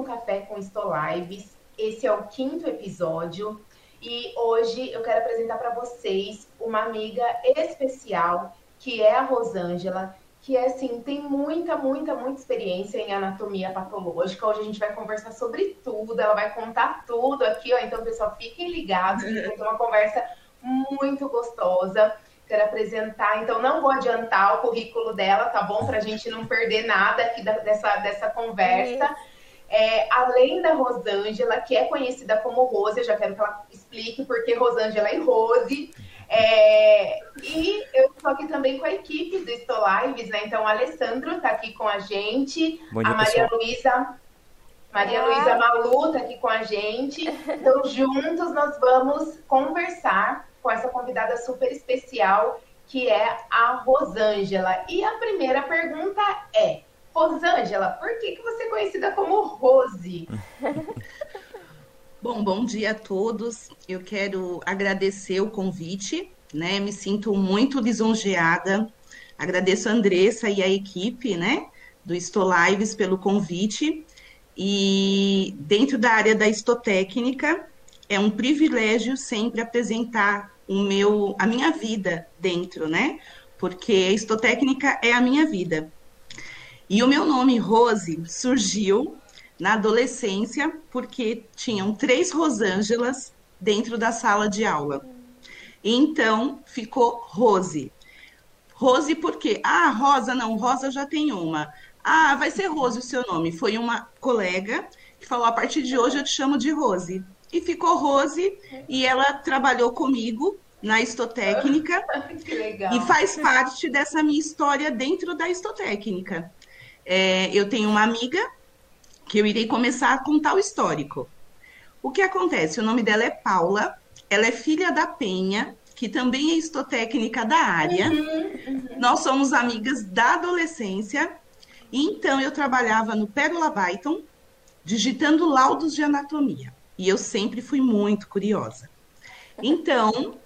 um Café com Estolives. Esse é o quinto episódio e hoje eu quero apresentar para vocês uma amiga especial que é a Rosângela, que é assim, tem muita, muita, muita experiência em anatomia patológica. Hoje a gente vai conversar sobre tudo, ela vai contar tudo aqui, ó. Então, pessoal, fiquem ligados, vai ter uma conversa muito gostosa. Quero apresentar, então não vou adiantar o currículo dela, tá bom? Para a gente não perder nada aqui da, dessa, dessa conversa. É, além da Rosângela, que é conhecida como Rose, eu já quero que ela explique por que Rosângela e Rose. É, e eu estou aqui também com a equipe do Estou Lives, né? Então, o Alessandro está aqui com a gente, dia, a Maria Luísa. Maria Luísa Malu está aqui com a gente. Então, juntos nós vamos conversar com essa convidada super especial, que é a Rosângela. E a primeira pergunta é: Rosângela, por que, que você é conhecida como Rose? Bom, bom dia a todos. Eu quero agradecer o convite, né? Me sinto muito lisonjeada. Agradeço a Andressa e a equipe, né, do Estolives pelo convite. E dentro da área da estotécnica, é um privilégio sempre apresentar o meu, a minha vida dentro, né? Porque a estotécnica é a minha vida. E o meu nome, Rose, surgiu na adolescência porque tinham três Rosângelas dentro da sala de aula. Então ficou Rose. Rose por quê? Ah, Rosa não, Rosa já tem uma. Ah, vai ser Rose o seu nome. Foi uma colega que falou: a partir de hoje eu te chamo de Rose e ficou Rose e ela trabalhou comigo na estotécnica e faz parte dessa minha história dentro da estotécnica. É, eu tenho uma amiga que eu irei começar a contar o histórico. O que acontece? O nome dela é Paula, ela é filha da Penha, que também é estotécnica da área. Uhum, uhum. Nós somos amigas da adolescência. Então eu trabalhava no Pérola Byton, digitando laudos de anatomia. E eu sempre fui muito curiosa. Então,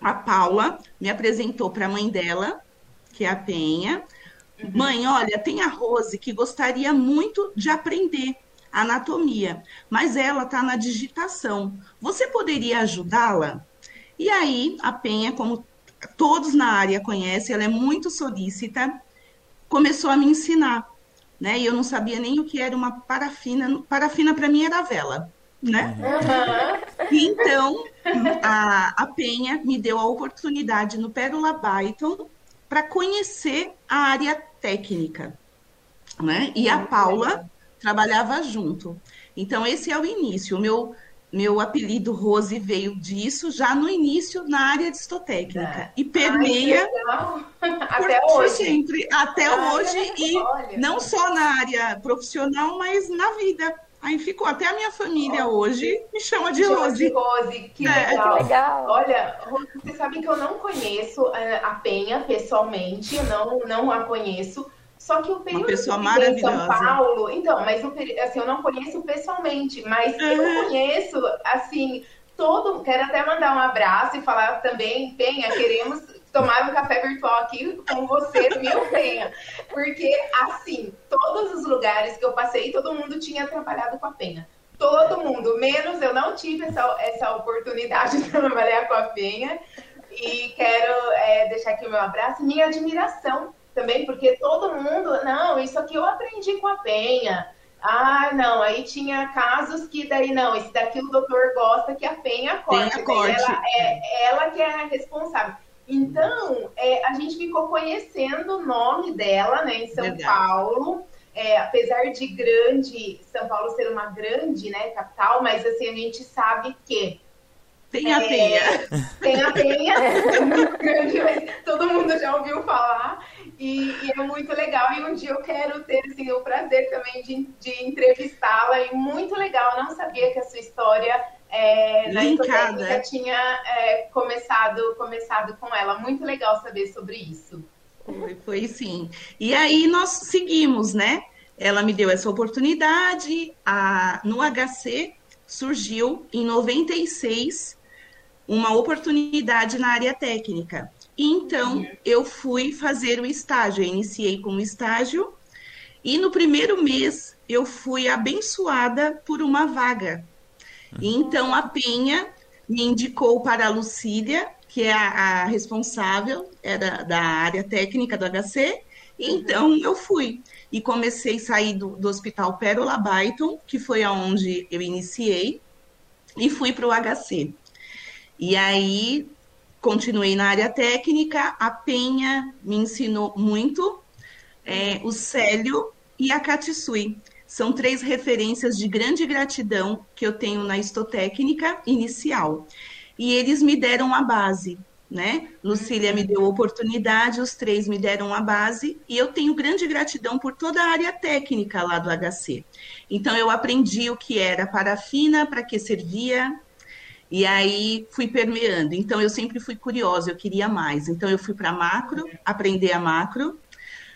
a Paula me apresentou para a mãe dela, que é a Penha. Mãe, olha, tem a Rose que gostaria muito de aprender anatomia, mas ela está na digitação. Você poderia ajudá-la? E aí, a Penha, como todos na área conhecem, ela é muito solícita, começou a me ensinar. Né? E eu não sabia nem o que era uma parafina. Parafina para mim era vela né? Uhum. Então, a, a Penha me deu a oportunidade no Pérola Byton para conhecer a área técnica, né? E a Paula trabalhava junto. Então, esse é o início. O meu, meu apelido Rose veio disso já no início na área de histotécnica. É. E permeia Ai, até hoje. sempre, até Ai, hoje, e olha. não só na área profissional, mas na vida. Aí ficou. Até a minha família hoje me chama de Rose. Rose, que, é, legal. que legal. Olha, vocês sabem que eu não conheço é, a Penha pessoalmente, eu não, não a conheço. Só que o período Uma pessoa em São Paulo, então, mas o, assim, eu não conheço pessoalmente, mas uhum. eu conheço, assim, todo. Quero até mandar um abraço e falar também, Penha, queremos tomar um café virtual aqui com você, viu, Penha? Porque, assim, todos os lugares que eu passei, todo mundo tinha trabalhado com a Penha. Todo mundo, menos eu não tive essa, essa oportunidade de trabalhar com a Penha. E quero é, deixar aqui o meu abraço e minha admiração também, porque todo mundo, não, isso aqui eu aprendi com a Penha. Ah, não, aí tinha casos que daí, não, esse daqui o doutor gosta que a Penha corte. Penha corte. Ela, é, ela que é a responsável. Então, é, a gente ficou conhecendo o nome dela, né, em São Verdade. Paulo. É, apesar de grande, São Paulo ser uma grande, né, capital, mas assim, a gente sabe que tem a é, penha. Tem a penha, é muito grande, mas todo mundo já ouviu falar. E, e, é muito legal. E um dia eu quero ter assim, o prazer também de, de entrevistá-la. E muito legal. Eu não sabia que a sua história é, na Linkada. tinha é, começado, começado com ela. Muito legal saber sobre isso. Foi, foi sim. E aí nós seguimos, né? Ela me deu essa oportunidade. A, no HC surgiu em 96 uma oportunidade na área técnica. Então, eu fui fazer o estágio. Eu iniciei com o estágio e no primeiro mês eu fui abençoada por uma vaga. Então a Penha me indicou para a Lucília, que é a, a responsável era da área técnica do HC, então eu fui e comecei a sair do, do Hospital Pérola Byton, que foi aonde eu iniciei, e fui para o HC. E aí continuei na área técnica, a Penha me ensinou muito, é, o Célio e a Katsui. São três referências de grande gratidão que eu tenho na histotécnica inicial. E eles me deram a base, né? Lucília me deu oportunidade, os três me deram a base, e eu tenho grande gratidão por toda a área técnica lá do HC. Então, eu aprendi o que era parafina, para que servia, e aí fui permeando. Então, eu sempre fui curiosa, eu queria mais. Então, eu fui para macro, aprender a macro.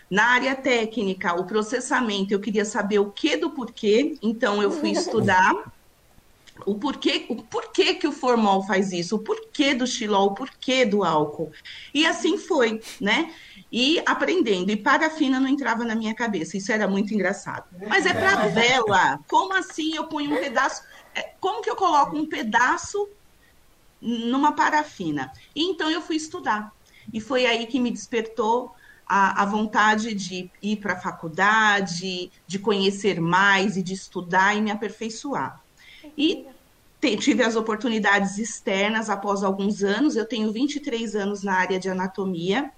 Na área técnica, o processamento, eu queria saber o que do porquê, então eu fui estudar o porquê, o porquê que o formol faz isso, o porquê do xilol, o porquê do álcool. E assim foi, né? E aprendendo, e parafina não entrava na minha cabeça, isso era muito engraçado. Mas é para vela, como assim eu ponho um pedaço, como que eu coloco um pedaço numa parafina? E então eu fui estudar, e foi aí que me despertou a, a vontade de ir para a faculdade, de conhecer mais e de estudar e me aperfeiçoar. E tive as oportunidades externas após alguns anos. Eu tenho 23 anos na área de anatomia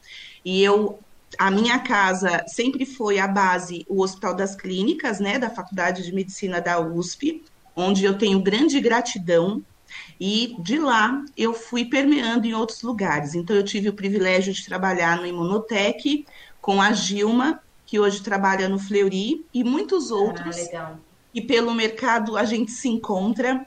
e eu a minha casa sempre foi a base o Hospital das Clínicas, né, da Faculdade de Medicina da USP, onde eu tenho grande gratidão. E de lá eu fui permeando em outros lugares. Então eu tive o privilégio de trabalhar no Imunotec com a Gilma, que hoje trabalha no Fleury, e muitos ah, outros. Ah, e pelo mercado a gente se encontra.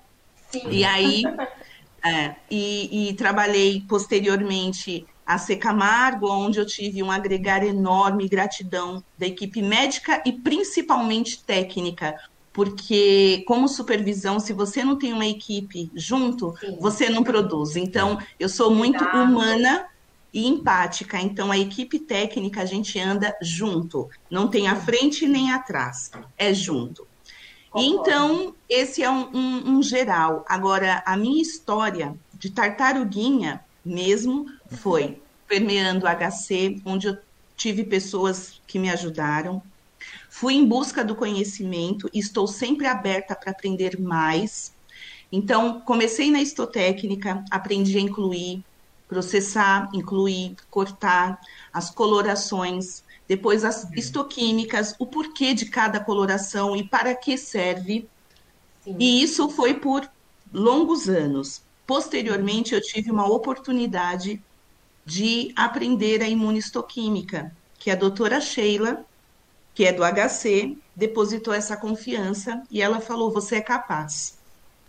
Sim. E aí, é, e, e, trabalhei posteriormente a C Camargo, onde eu tive um agregar enorme gratidão da equipe médica e principalmente técnica, porque como supervisão, se você não tem uma equipe junto, Sim. você não produz. Então, eu sou muito humana e empática. Então, a equipe técnica a gente anda junto, não tem a frente nem atrás, é junto. Então, esse é um, um, um, geral. Agora, a minha história de tartaruguinha mesmo foi permeando HC, onde eu tive pessoas que me ajudaram. Fui em busca do conhecimento e estou sempre aberta para aprender mais. Então, comecei na histotécnica, aprendi a incluir, processar, incluir, cortar as colorações, depois as uhum. histoquímicas, o porquê de cada coloração e para que serve. Sim. E isso foi por longos anos. Posteriormente, eu tive uma oportunidade de aprender a imunistoquímica, que a doutora Sheila, que é do HC, depositou essa confiança e ela falou: Você é capaz.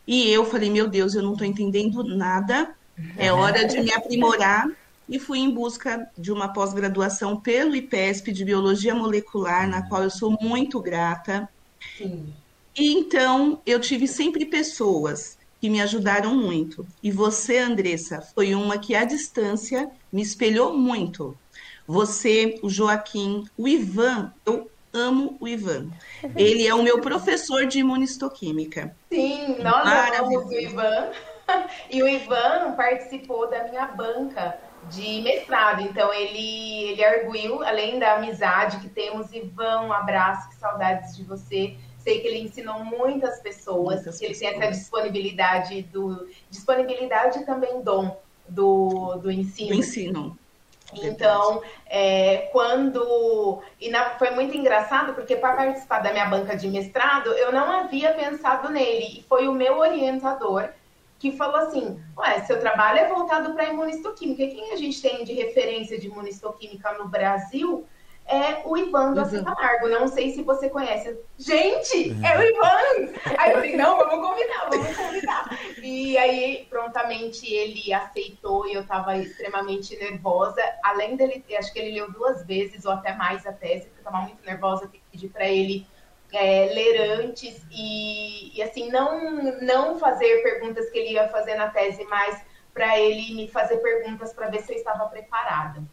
E eu falei: Meu Deus, eu não estou entendendo nada, é hora de me aprimorar e fui em busca de uma pós-graduação pelo IPESP de Biologia Molecular, na qual eu sou muito grata. Sim. E então eu tive sempre pessoas que me ajudaram muito. E você, Andressa, foi uma que à distância me espelhou muito. Você, o Joaquim, o Ivan, eu amo o Ivan. Ele é o meu professor de imunistoquímica. Sim, nós amamos o Ivan. E o Ivan participou da minha banca de mestrado. Então ele ele arguiu, além da amizade que temos, Ivan, um abraço, que saudades de você. Sei que ele ensinou muitas pessoas, muitas que ele pessoas. tem essa disponibilidade do disponibilidade e também dom do, do ensino. Do ensino. Então, é, quando. E na, foi muito engraçado, porque para participar da minha banca de mestrado, eu não havia pensado nele. E foi o meu orientador que falou assim: Ué, seu trabalho é voltado para imunistoquímica. E quem a gente tem de referência de imunistoquímica no Brasil é o Ivan do uhum. Camargo. Não sei se você conhece. Gente, é o Ivan! Aí eu falei: Não, vamos convidar, vamos convidar. E aí, prontamente, ele aceitou e eu estava extremamente nervosa. Além dele, acho que ele leu duas vezes ou até mais a tese, porque eu estava muito nervosa, pedi para ele é, ler antes e, e, assim não não fazer perguntas que ele ia fazer na tese, mas para ele me fazer perguntas para ver se eu estava preparada.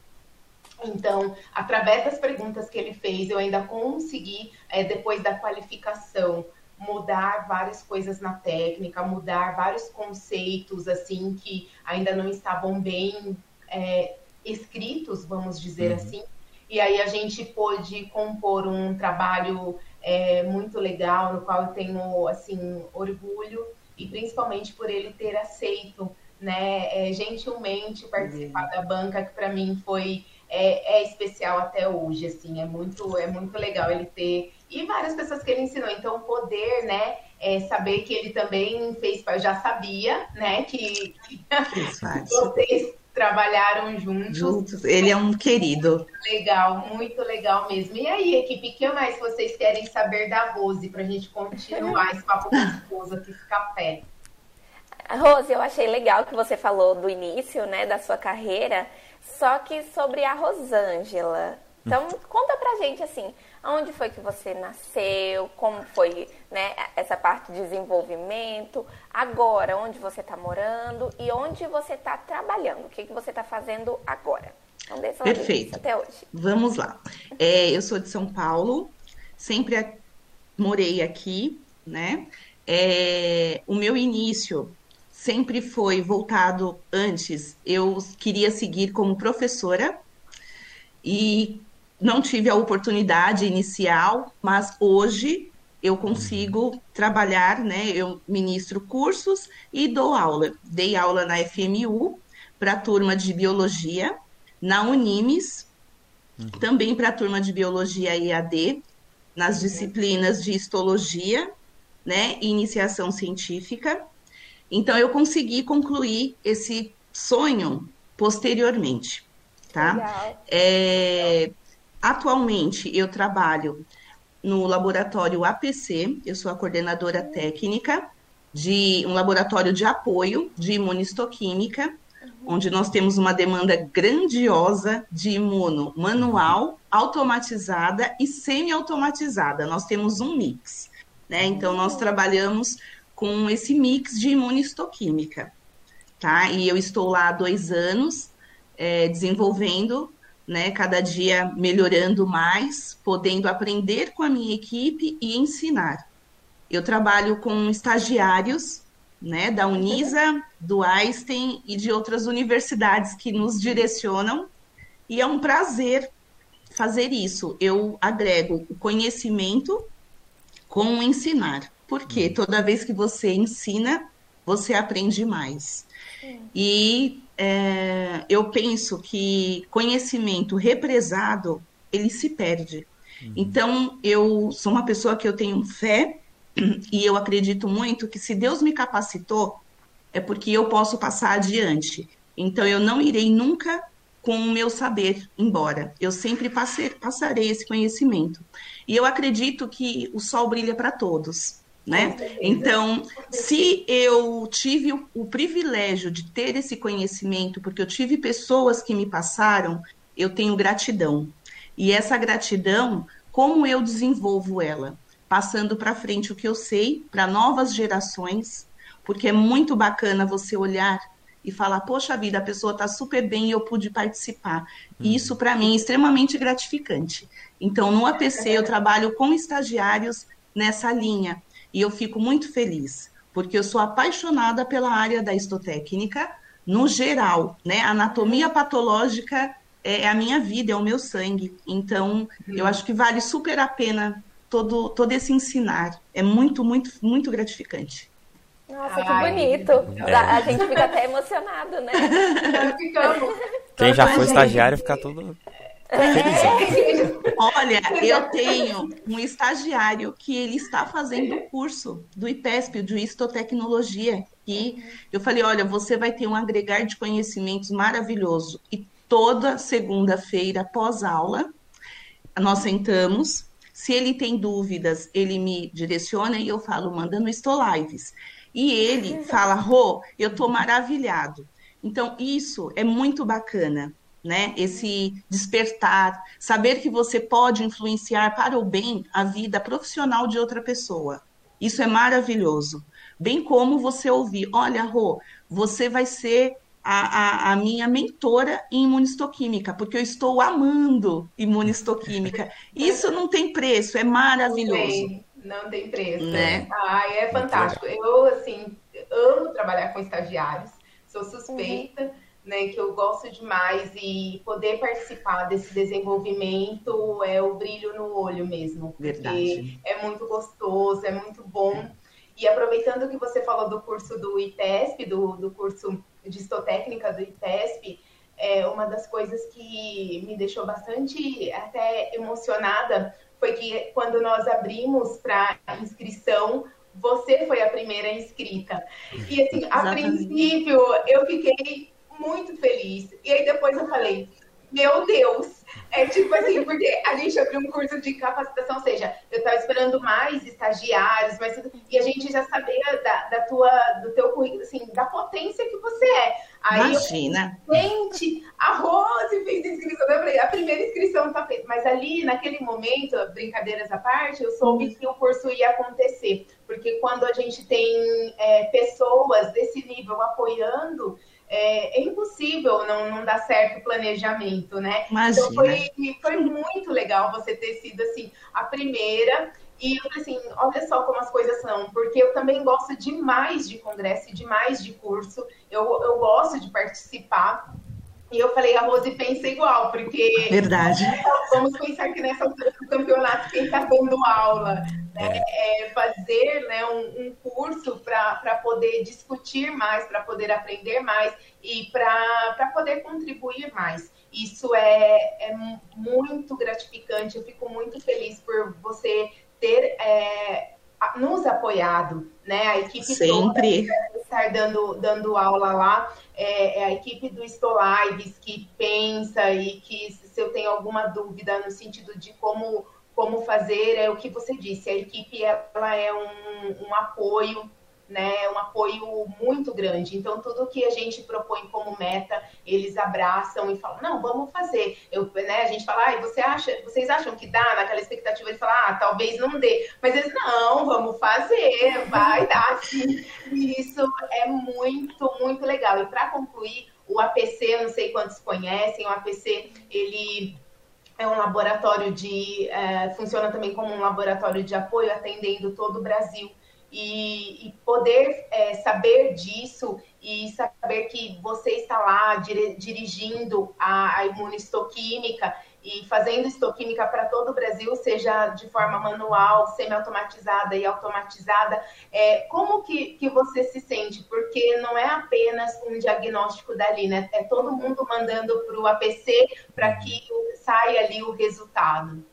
Então, através das perguntas que ele fez, eu ainda consegui, é, depois da qualificação, mudar várias coisas na técnica, mudar vários conceitos, assim, que ainda não estavam bem é, escritos, vamos dizer uhum. assim. E aí a gente pôde compor um trabalho é, muito legal, no qual eu tenho, assim, orgulho, e principalmente por ele ter aceito, né, gentilmente participar uhum. da banca, que para mim foi é, é, especial até hoje, assim, é muito, é muito legal ele ter e várias pessoas que ele ensinou. Então, poder, né, é, saber que ele também fez, eu já sabia, né, que, que vocês trabalharam juntos. Juntos, ele é um querido. Legal, muito legal mesmo. E aí, equipe, o que mais vocês querem saber da Rose para a gente continuar esse papo gostoso aqui, ficar pé? Rose, eu achei legal que você falou do início, né, da sua carreira, só que sobre a Rosângela. Então, conta pra gente, assim, onde foi que você nasceu, como foi né, essa parte de desenvolvimento, agora, onde você está morando e onde você está trabalhando, o que, que você está fazendo agora. Então, Perfeito. Até hoje. Vamos lá. É, eu sou de São Paulo, sempre morei aqui, né? É, o meu início sempre foi voltado antes. Eu queria seguir como professora e não tive a oportunidade inicial, mas hoje eu consigo trabalhar, né? Eu ministro cursos e dou aula. Dei aula na FMU para a turma de biologia, na Unimes, uhum. também para a turma de biologia EAD, nas disciplinas de histologia, né, e iniciação científica. Então eu consegui concluir esse sonho posteriormente, tá? É, Atualmente, eu trabalho no laboratório APC, eu sou a coordenadora técnica de um laboratório de apoio de imunistoquímica, onde nós temos uma demanda grandiosa de imuno manual, automatizada e semi-automatizada. Nós temos um mix, né? Então, nós trabalhamos com esse mix de imunistoquímica, tá? E eu estou lá há dois anos é, desenvolvendo né, cada dia melhorando mais, podendo aprender com a minha equipe e ensinar. Eu trabalho com estagiários, né, da Unisa, do Einstein e de outras universidades que nos direcionam, e é um prazer fazer isso. Eu agrego o conhecimento com o ensinar, porque toda vez que você ensina, você aprende mais. E é, eu penso que conhecimento represado ele se perde. Uhum. Então eu sou uma pessoa que eu tenho fé e eu acredito muito que se Deus me capacitou é porque eu posso passar adiante. Então eu não irei nunca com o meu saber embora. Eu sempre passei, passarei esse conhecimento. E eu acredito que o sol brilha para todos né? Então, se eu tive o, o, privilégio de ter esse conhecimento, porque eu tive pessoas que me passaram, eu tenho gratidão. E essa gratidão, como eu desenvolvo ela? Passando para frente o que eu sei para novas gerações, porque é muito bacana você olhar e falar, poxa vida, a pessoa está super bem e eu pude participar. E isso para mim é extremamente gratificante. Então, no APC eu trabalho com estagiários nessa linha e eu fico muito feliz, porque eu sou apaixonada pela área da histotécnica no geral, né? Anatomia patológica é, é a minha vida, é o meu sangue. Então, eu acho que vale super a pena todo, todo esse ensinar. É muito, muito, muito gratificante. Nossa, que bonito. É. A gente fica até emocionado, né? Quem já foi estagiário fica todo Olha, eu tenho um estagiário que ele está fazendo o curso do IPESP, de Histotecnologia, e eu falei, olha, você vai ter um agregar de conhecimentos maravilhoso. E toda segunda-feira, pós-aula, nós sentamos, se ele tem dúvidas, ele me direciona e eu falo, manda no Stolives. E ele fala, Rô, eu estou maravilhado. Então, isso é muito bacana né? Esse despertar, saber que você pode influenciar para o bem a vida profissional de outra pessoa. Isso é maravilhoso. Bem como você ouvir, olha, Rô, você vai ser a, a, a, minha mentora em imunistoquímica, porque eu estou amando imunistoquímica. Isso não tem preço, é maravilhoso. Não tem, não tem preço. Né? Ah, é fantástico. Eu, assim, amo trabalhar com estagiários, sou suspeita. Uhum né, que eu gosto demais e poder participar desse desenvolvimento é o brilho no olho mesmo, Verdade. é muito gostoso, é muito bom. E aproveitando que você falou do curso do ITESP, do, do curso de histotécnica do ITESP, é, uma das coisas que me deixou bastante até emocionada foi que quando nós abrimos para inscrição, você foi a primeira inscrita. E assim, a princípio eu fiquei muito feliz. E aí depois eu falei, meu Deus, é tipo assim, porque a gente abriu um curso de capacitação, ou seja, eu estava esperando mais estagiários, mas e a gente já sabia da, da, tua, do teu currículo, assim, da potência que você é. Aí Imagina. Eu, gente, a Rose fez inscrição, eu falei, a primeira inscrição tá feita, mas ali, naquele momento, brincadeiras à parte, eu soube que o curso ia acontecer, porque quando a gente tem é, pessoas desse nível apoiando, é, é, impossível não, não dar certo o planejamento, né? Imagina. Então foi, foi muito legal você ter sido assim a primeira. E eu assim, olha só como as coisas são, porque eu também gosto demais de congresso, demais de curso, eu, eu gosto de participar. E eu falei, a Rose pensa igual, porque. Verdade. Vamos pensar que nessa altura do campeonato, quem está dando aula, né, é. é fazer né, um, um curso para poder discutir mais, para poder aprender mais e para poder contribuir mais. Isso é, é muito gratificante, eu fico muito feliz por você ter é, nos apoiado, né? A equipe Sempre. toda estar dando, dando aula lá, é, é, a equipe do Stolives que pensa e que se eu tenho alguma dúvida no sentido de como, como fazer, é o que você disse, a equipe ela é um, um apoio né, um apoio muito grande. Então, tudo que a gente propõe como meta, eles abraçam e falam, não, vamos fazer. Eu, né, a gente fala, ah, você acha, vocês acham que dá naquela expectativa de falar, ah, talvez não dê. Mas eles, não, vamos fazer, vai dar sim. E isso é muito, muito legal. E para concluir, o APC, eu não sei quantos conhecem, o APC, ele é um laboratório de. É, funciona também como um laboratório de apoio, atendendo todo o Brasil e, e poder é, saber disso e saber que você está lá dir, dirigindo a, a imunistoquímica e fazendo estoquímica para todo o Brasil, seja de forma manual, semi-automatizada e automatizada, é, como que, que você se sente? Porque não é apenas um diagnóstico dali, né? É todo mundo mandando para o APC para que saia ali o resultado.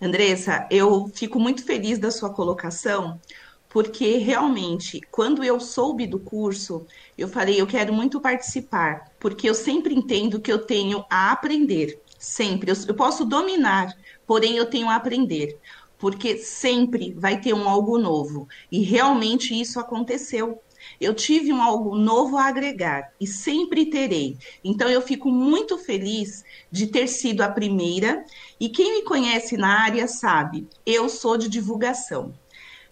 Andressa, eu fico muito feliz da sua colocação, porque realmente, quando eu soube do curso, eu falei, eu quero muito participar, porque eu sempre entendo que eu tenho a aprender, sempre. Eu, eu posso dominar, porém eu tenho a aprender, porque sempre vai ter um algo novo. E realmente isso aconteceu. Eu tive um algo novo a agregar e sempre terei. Então eu fico muito feliz de ter sido a primeira. E quem me conhece na área sabe, eu sou de divulgação.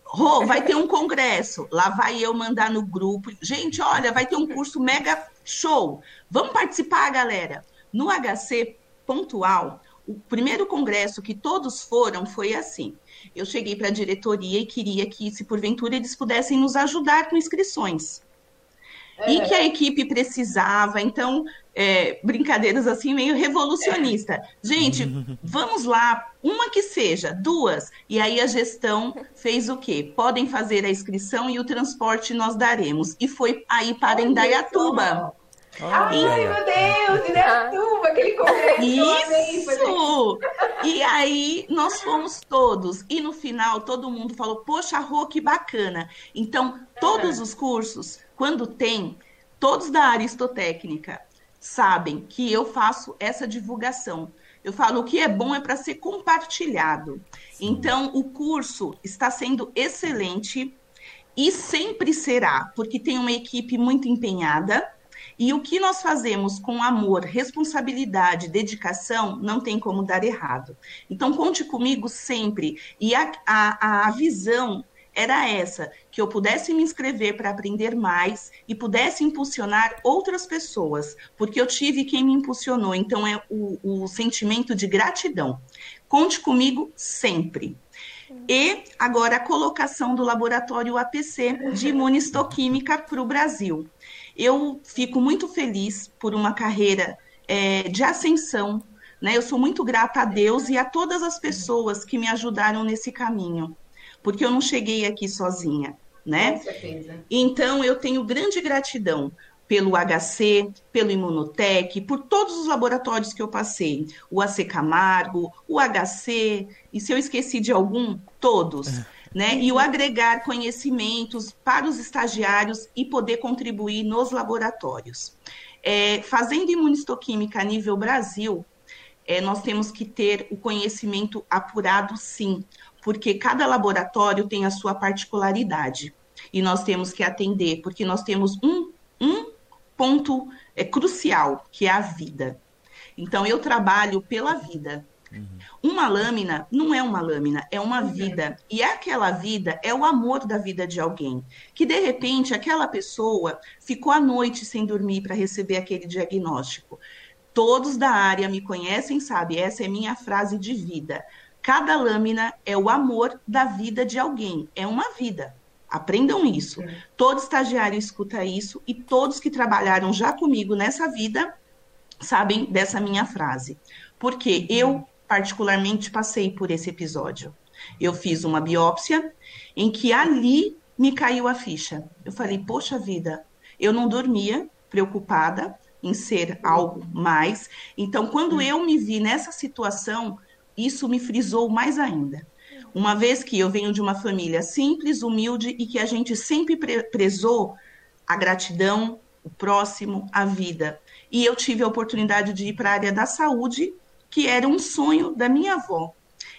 Rô, vai ter um congresso. Lá vai eu mandar no grupo. Gente, olha, vai ter um curso mega show. Vamos participar, galera. No HC Pontual, o primeiro congresso que todos foram foi assim. Eu cheguei para a diretoria e queria que, se porventura, eles pudessem nos ajudar com inscrições. É. E que a equipe precisava. Então, é, brincadeiras assim meio revolucionista. Gente, vamos lá, uma que seja, duas. E aí a gestão fez o quê? Podem fazer a inscrição e o transporte nós daremos. E foi aí para Indaiatuba. Ai, meu Deus, Indaiatuba, aquele congresso. Isso! E aí nós fomos todos. E no final todo mundo falou: Poxa, Rô, que bacana. Então, todos os cursos, quando tem, todos da aristotécnica, sabem que eu faço essa divulgação. Eu falo o que é bom é para ser compartilhado. Sim. Então, o curso está sendo excelente e sempre será, porque tem uma equipe muito empenhada. E o que nós fazemos com amor, responsabilidade, dedicação, não tem como dar errado. Então, conte comigo sempre. E a, a, a visão era essa, que eu pudesse me inscrever para aprender mais e pudesse impulsionar outras pessoas, porque eu tive quem me impulsionou. Então, é o, o sentimento de gratidão. Conte comigo sempre. E agora a colocação do laboratório APC de imunistoquímica para o Brasil. Eu fico muito feliz por uma carreira é, de ascensão. Né? Eu sou muito grata a Deus e a todas as pessoas que me ajudaram nesse caminho porque eu não cheguei aqui sozinha, né? Com certeza. Então eu tenho grande gratidão pelo HC, pelo Imunotec, por todos os laboratórios que eu passei, o AC Camargo, o HC, e se eu esqueci de algum, todos. É. Né? E o agregar conhecimentos para os estagiários e poder contribuir nos laboratórios. É, fazendo imunistoquímica a nível Brasil, é, nós temos que ter o conhecimento apurado, sim porque cada laboratório tem a sua particularidade e nós temos que atender, porque nós temos um, um ponto é, crucial, que é a vida. Então, eu trabalho pela vida. Uhum. Uma lâmina não é uma lâmina, é uma uhum. vida. E aquela vida é o amor da vida de alguém. Que de repente aquela pessoa ficou à noite sem dormir para receber aquele diagnóstico. Todos da área me conhecem, sabe? Essa é minha frase de vida. Cada lâmina é o amor da vida de alguém, é uma vida. Aprendam isso. Todo estagiário escuta isso e todos que trabalharam já comigo nessa vida sabem dessa minha frase. Porque eu, particularmente, passei por esse episódio. Eu fiz uma biópsia em que ali me caiu a ficha. Eu falei, poxa vida, eu não dormia, preocupada em ser algo mais. Então, quando eu me vi nessa situação, isso me frisou mais ainda. Uma vez que eu venho de uma família simples, humilde e que a gente sempre prezou a gratidão, o próximo, a vida. E eu tive a oportunidade de ir para a área da saúde, que era um sonho da minha avó.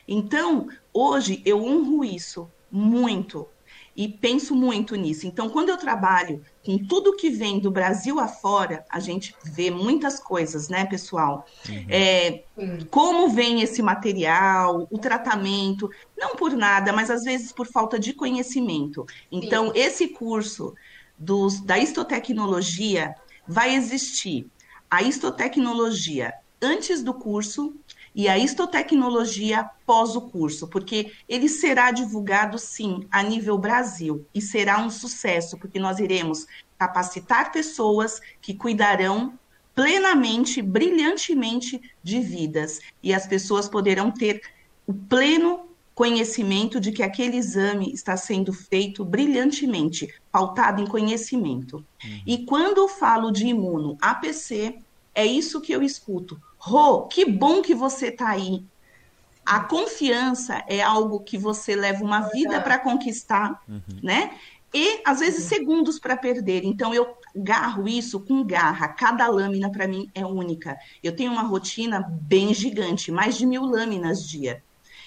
Então, hoje eu honro isso muito, e penso muito nisso. Então, quando eu trabalho com tudo que vem do Brasil afora, a gente vê muitas coisas, né, pessoal? Uhum. É, como vem esse material, o tratamento, não por nada, mas às vezes por falta de conhecimento. Então, Sim. esse curso dos, da histotecnologia vai existir. A histotecnologia antes do curso e a histotecnologia pós o curso, porque ele será divulgado sim a nível Brasil e será um sucesso, porque nós iremos capacitar pessoas que cuidarão plenamente, brilhantemente de vidas e as pessoas poderão ter o pleno conhecimento de que aquele exame está sendo feito brilhantemente, pautado em conhecimento. Uhum. E quando eu falo de imuno APC, é isso que eu escuto. Rô, que bom que você está aí. A confiança é algo que você leva uma vida para conquistar, uhum. né? E às vezes segundos para perder. Então eu garro isso com garra. Cada lâmina para mim é única. Eu tenho uma rotina bem gigante, mais de mil lâminas dia.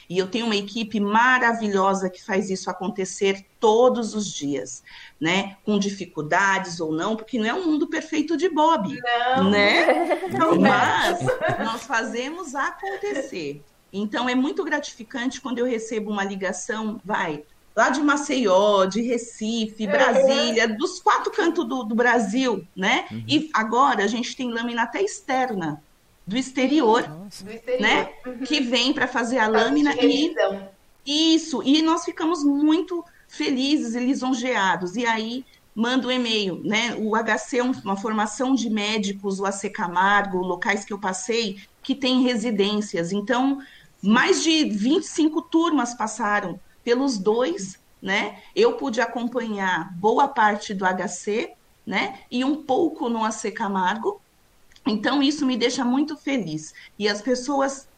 E eu tenho uma equipe maravilhosa que faz isso acontecer todos os dias, né? Com dificuldades ou não, porque não é um mundo perfeito de Bob, não. né? Não Mas nós fazemos acontecer. Então é muito gratificante quando eu recebo uma ligação, vai, lá de Maceió, de Recife, Brasília, dos quatro cantos do, do Brasil, né? Uhum. E agora a gente tem lâmina até externa do exterior, exterior. né? Uhum. Que vem para fazer a lâmina e isso. E nós ficamos muito felizes e lisonjeados. E aí manda um e-mail, né? O HC é uma formação de médicos, o AC Camargo, locais que eu passei, que tem residências. Então, mais de 25 turmas passaram pelos dois, né? Eu pude acompanhar boa parte do HC, né? E um pouco no AC Camargo, então, isso me deixa muito feliz. E as pessoas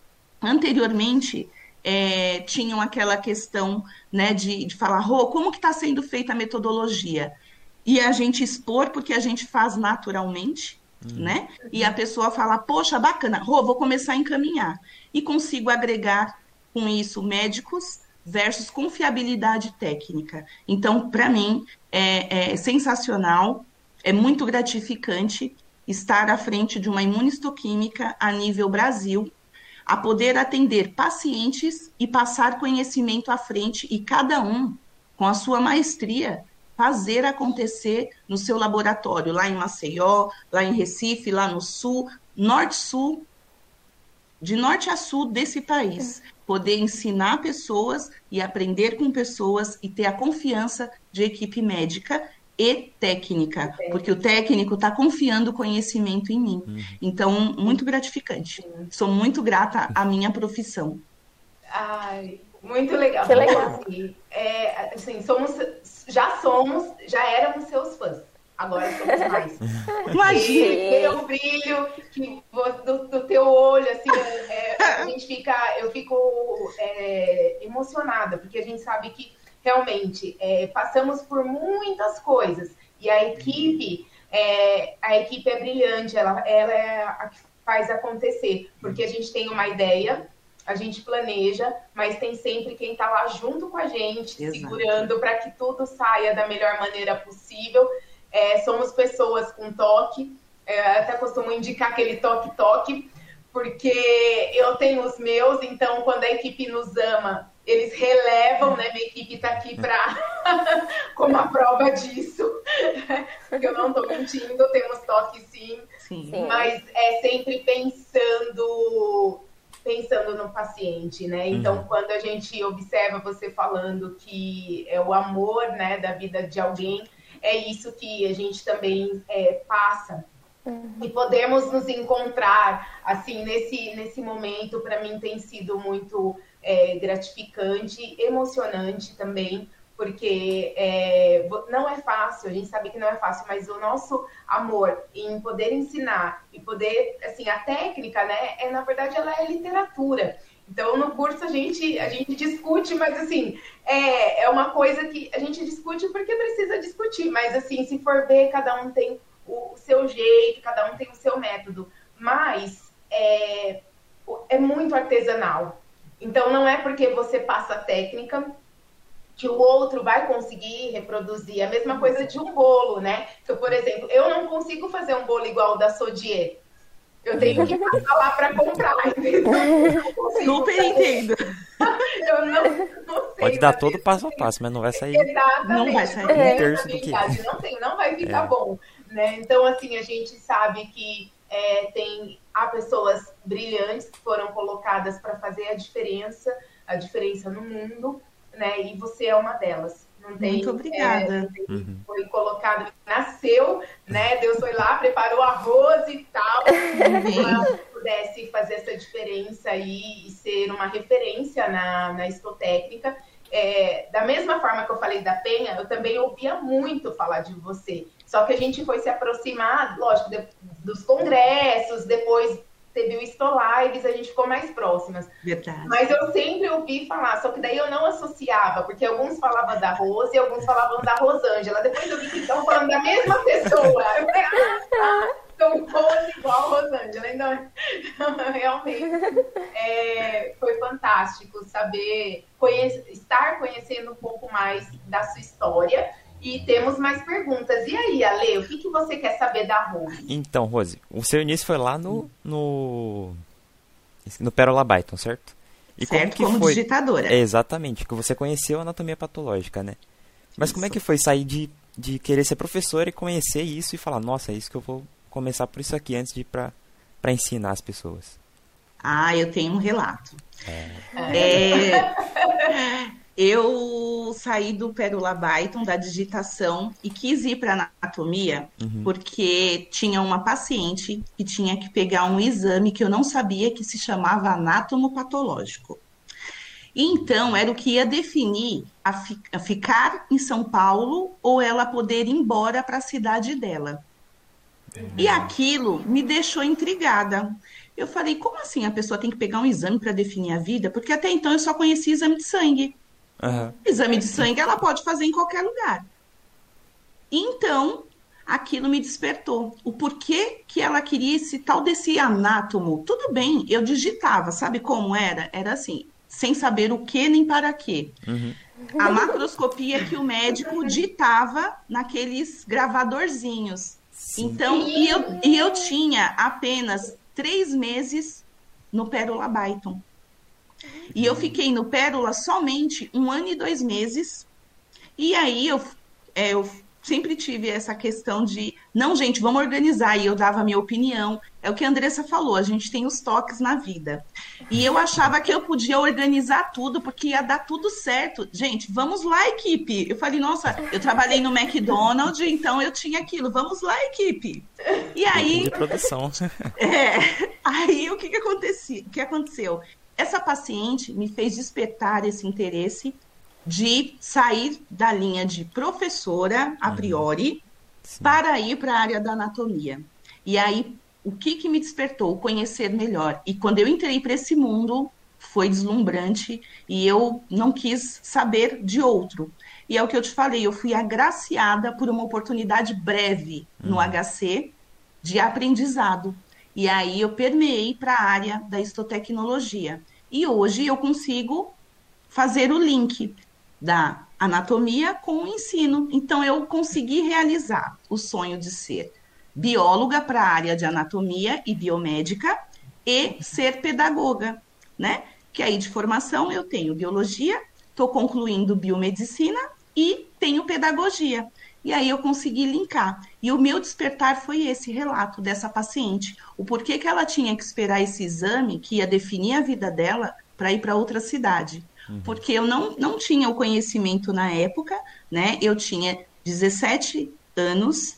anteriormente é, tinham aquela questão né, de, de falar, Rô, como que está sendo feita a metodologia? E a gente expor, porque a gente faz naturalmente, hum. né? E a pessoa fala, poxa, bacana, Rô, vou começar a encaminhar. E consigo agregar com isso médicos versus confiabilidade técnica. Então, para mim, é, é sensacional, é muito gratificante estar à frente de uma imunistoquímica a nível Brasil, a poder atender pacientes e passar conhecimento à frente, e cada um com a sua maestria, fazer acontecer no seu laboratório, lá em Maceió, lá em Recife, lá no sul, norte-sul, de norte a sul desse país. Poder ensinar pessoas e aprender com pessoas e ter a confiança de equipe médica e técnica, porque o técnico está confiando o conhecimento em mim. Uhum. Então, muito gratificante. Sou muito grata à minha profissão. Ai, muito legal. Que legal. Assim, é, assim, somos, já somos, já éramos seus fãs. Agora somos mais. Imagina! O brilho que, do, do, teu olho, assim, é, a gente fica, eu fico é, emocionada, porque a gente sabe que realmente é, passamos por muitas coisas e a equipe, é, a equipe é brilhante, ela, ela é a que faz acontecer, porque a gente tem uma ideia, a gente planeja, mas tem sempre quem está lá junto com a gente, Exato. segurando para que tudo saia da melhor maneira possível. É, somos pessoas com toque, é, até costumo indicar aquele toque-toque, porque eu tenho os meus, então quando a equipe nos ama, eles relevam, né? Minha equipe está aqui para como a prova disso, porque eu não estou mentindo, temos toque sim, sim, mas é sempre pensando pensando no paciente, né? Então, uhum. quando a gente observa você falando que é o amor, né, da vida de alguém, é isso que a gente também é, passa. Uhum. E podemos nos encontrar, assim, nesse, nesse momento, para mim tem sido muito é, gratificante, emocionante também, porque é, não é fácil, a gente sabe que não é fácil, mas o nosso amor em poder ensinar e poder, assim, a técnica, né, é na verdade ela é literatura. Então no curso a gente a gente discute, mas assim é, é uma coisa que a gente discute porque precisa discutir, mas assim se for ver cada um tem o, o seu jeito, cada um tem o seu método, mas é, é muito artesanal. Então não é porque você passa técnica que o outro vai conseguir reproduzir. A mesma coisa de um bolo, né? Então, por exemplo, eu não consigo fazer um bolo igual o da Sodier. Eu tenho que passar lá para comprar, Super entendo. Eu não, não sei. Pode dar todo passo a passo, mas não vai sair. Exatamente. Não vai sair. Um terço do que. Não, tem, não vai ficar é. bom. Né? Então, assim, a gente sabe que é, tem há pessoas brilhantes que foram colocadas para fazer a diferença, a diferença no mundo né? E você é uma delas. Não tem, Muito obrigada. É, uhum. Foi colocado, nasceu, né? Deus foi lá, preparou arroz e tal, para pudesse fazer essa diferença aí e ser uma referência na, na estotécnica. É, da mesma forma que eu falei da Penha, eu também ouvia muito falar de você. Só que a gente foi se aproximar, lógico, de, dos congressos, depois teve o Stolives, a gente ficou mais próximas. Verdade. Mas eu sempre ouvi falar, só que daí eu não associava, porque alguns falavam da Rose e alguns falavam da Rosângela. Depois eu vi que estão falando da mesma pessoa. Eu falei, ah, tá. São Rose igual a Rosângela. Então, realmente, é, foi fantástico saber, conhece, estar conhecendo um pouco mais da sua história e temos mais perguntas. E aí, Ale, o que, que você quer saber da Rose? Então, Rose, o seu início foi lá no. no. no Pérola Byton, certo? E certo, como, que como foi... digitadora. É, exatamente, que você conheceu a anatomia patológica, né? Mas isso. como é que foi sair de, de querer ser professor e conhecer isso e falar, nossa, é isso que eu vou começar por isso aqui antes de ir pra, pra ensinar as pessoas? Ah, eu tenho um relato. É. é... eu saí do Pérola Byton, da digitação, e quis ir para anatomia, uhum. porque tinha uma paciente que tinha que pegar um exame que eu não sabia que se chamava anátomo-patológico. Então, era o que ia definir a, fi a ficar em São Paulo ou ela poder ir embora para a cidade dela. Uhum. E aquilo me deixou intrigada. Eu falei, como assim a pessoa tem que pegar um exame para definir a vida? Porque até então eu só conhecia exame de sangue. Uhum. Exame de sangue ela pode fazer em qualquer lugar. Então, aquilo me despertou. O porquê que ela queria esse tal desse anátomo. Tudo bem, eu digitava, sabe como era? Era assim, sem saber o que nem para quê. Uhum. A macroscopia que o médico ditava naqueles gravadorzinhos. Sim. Então, e eu, e eu tinha apenas três meses no Pérola Byton. E eu fiquei no Pérola somente um ano e dois meses. E aí eu, é, eu sempre tive essa questão de, não, gente, vamos organizar. E eu dava a minha opinião. É o que a Andressa falou, a gente tem os toques na vida. E eu achava que eu podia organizar tudo, porque ia dar tudo certo. Gente, vamos lá, equipe. Eu falei, nossa, eu trabalhei no McDonald's, então eu tinha aquilo. Vamos lá, equipe. E aí. De produção. É, aí o que, que, acontecia, o que aconteceu? Essa paciente me fez despertar esse interesse de sair da linha de professora, a uhum. priori, Sim. para ir para a área da anatomia. E aí, o que, que me despertou? Conhecer melhor. E quando eu entrei para esse mundo, foi deslumbrante e eu não quis saber de outro. E é o que eu te falei, eu fui agraciada por uma oportunidade breve no HC uhum. de aprendizado. E aí eu permeei para a área da histotecnologia. E hoje eu consigo fazer o link da anatomia com o ensino. Então, eu consegui realizar o sonho de ser bióloga para a área de anatomia e biomédica e ser pedagoga, né? Que aí de formação eu tenho biologia, estou concluindo biomedicina e tenho pedagogia. E aí eu consegui linkar. E o meu despertar foi esse relato dessa paciente. O porquê que ela tinha que esperar esse exame que ia definir a vida dela para ir para outra cidade. Uhum. Porque eu não, não tinha o conhecimento na época, né? Eu tinha 17 anos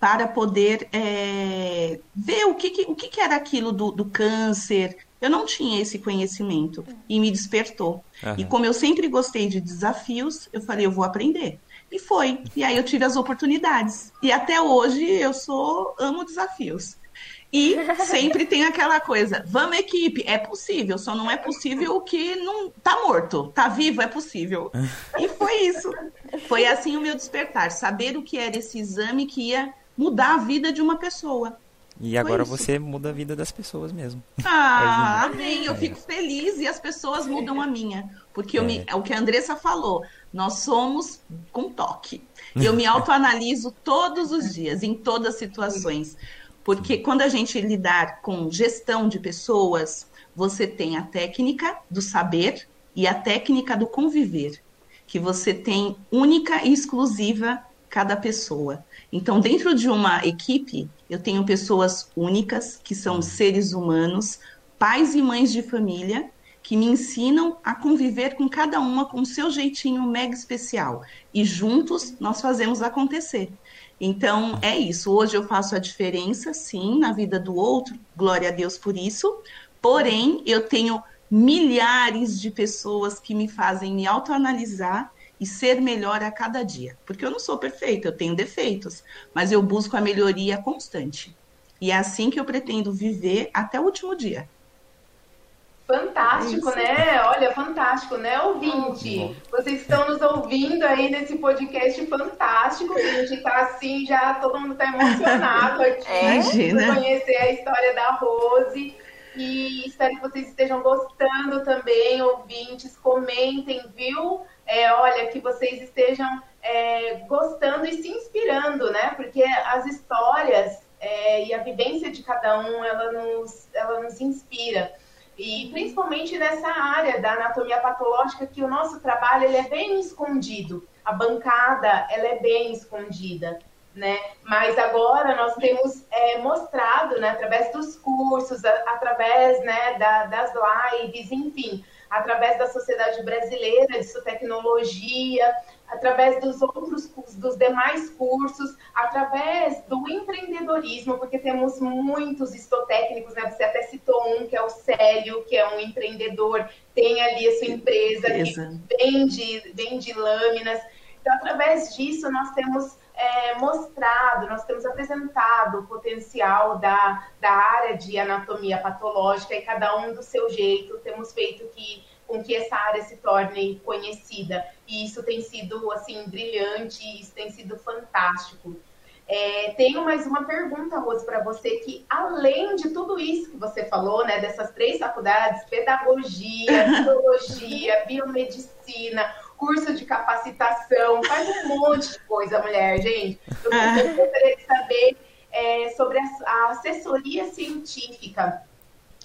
para poder é, ver o que, que, o que, que era aquilo do, do câncer. Eu não tinha esse conhecimento e me despertou. Uhum. E como eu sempre gostei de desafios, eu falei, eu vou aprender. E foi. E aí eu tive as oportunidades. E até hoje eu sou amo desafios. E sempre tem aquela coisa, vamos equipe, é possível, só não é possível o que não tá morto, tá vivo, é possível. E foi isso. Foi assim o meu despertar, saber o que era esse exame que ia mudar a vida de uma pessoa. E agora você muda a vida das pessoas mesmo. Ah, amém. Eu fico feliz e as pessoas mudam a minha. Porque é. me, é o que a Andressa falou, nós somos com toque. Eu me autoanaliso todos os dias, em todas as situações. Porque quando a gente lidar com gestão de pessoas, você tem a técnica do saber e a técnica do conviver, que você tem única e exclusiva cada pessoa. Então, dentro de uma equipe, eu tenho pessoas únicas, que são seres humanos, pais e mães de família, que me ensinam a conviver com cada uma com o seu jeitinho mega especial. E juntos nós fazemos acontecer. Então, é isso. Hoje eu faço a diferença, sim, na vida do outro, glória a Deus por isso. Porém, eu tenho milhares de pessoas que me fazem me autoanalisar e ser melhor a cada dia. Porque eu não sou perfeita, eu tenho defeitos, mas eu busco a melhoria constante. E é assim que eu pretendo viver até o último dia. Fantástico, Isso. né? Olha, fantástico, né, ouvinte? Vocês estão nos ouvindo aí nesse podcast fantástico. A gente tá assim, já todo mundo tá emocionado aqui é? Imagina. conhecer a história da Rose. E espero que vocês estejam gostando também, ouvintes. Comentem, viu? É, olha, que vocês estejam é, gostando e se inspirando, né? Porque as histórias é, e a vivência de cada um, ela nos, ela nos inspira. E principalmente nessa área da anatomia patológica, que o nosso trabalho ele é bem escondido. A bancada ela é bem escondida. Né? Mas agora nós temos é, mostrado, né, através dos cursos, a, através né, da, das lives, enfim, através da Sociedade Brasileira de Tecnologia, através dos outros dos demais cursos, através do empreendedorismo, porque temos muitos estotécnicos, né? Você até citou um que é o Célio, que é um empreendedor, tem ali a sua empresa que vende, vende lâminas. Então, através disso, nós temos é, mostrado, nós temos apresentado o potencial da, da área de anatomia patológica e cada um do seu jeito, temos feito que com que essa área se torne conhecida. E isso tem sido, assim, brilhante, isso tem sido fantástico. É, tenho mais uma pergunta, Rose, para você, que além de tudo isso que você falou, né, dessas três faculdades, pedagogia, biologia, biomedicina, curso de capacitação, faz um monte de coisa, mulher, gente. Eu gostaria de saber é, sobre a, a assessoria científica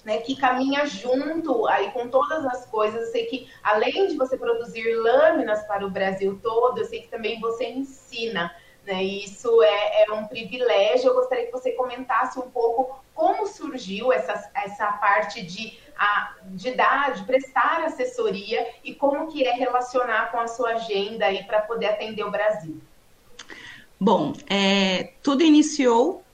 né, que caminha junto aí com todas as coisas. Eu sei que além de você produzir lâminas para o Brasil todo, eu sei que também você ensina. Né? Isso é, é um privilégio. Eu gostaria que você comentasse um pouco como surgiu essa, essa parte de, a, de dar, de prestar assessoria e como que é relacionar com a sua agenda aí para poder atender o Brasil. Bom, é, tudo iniciou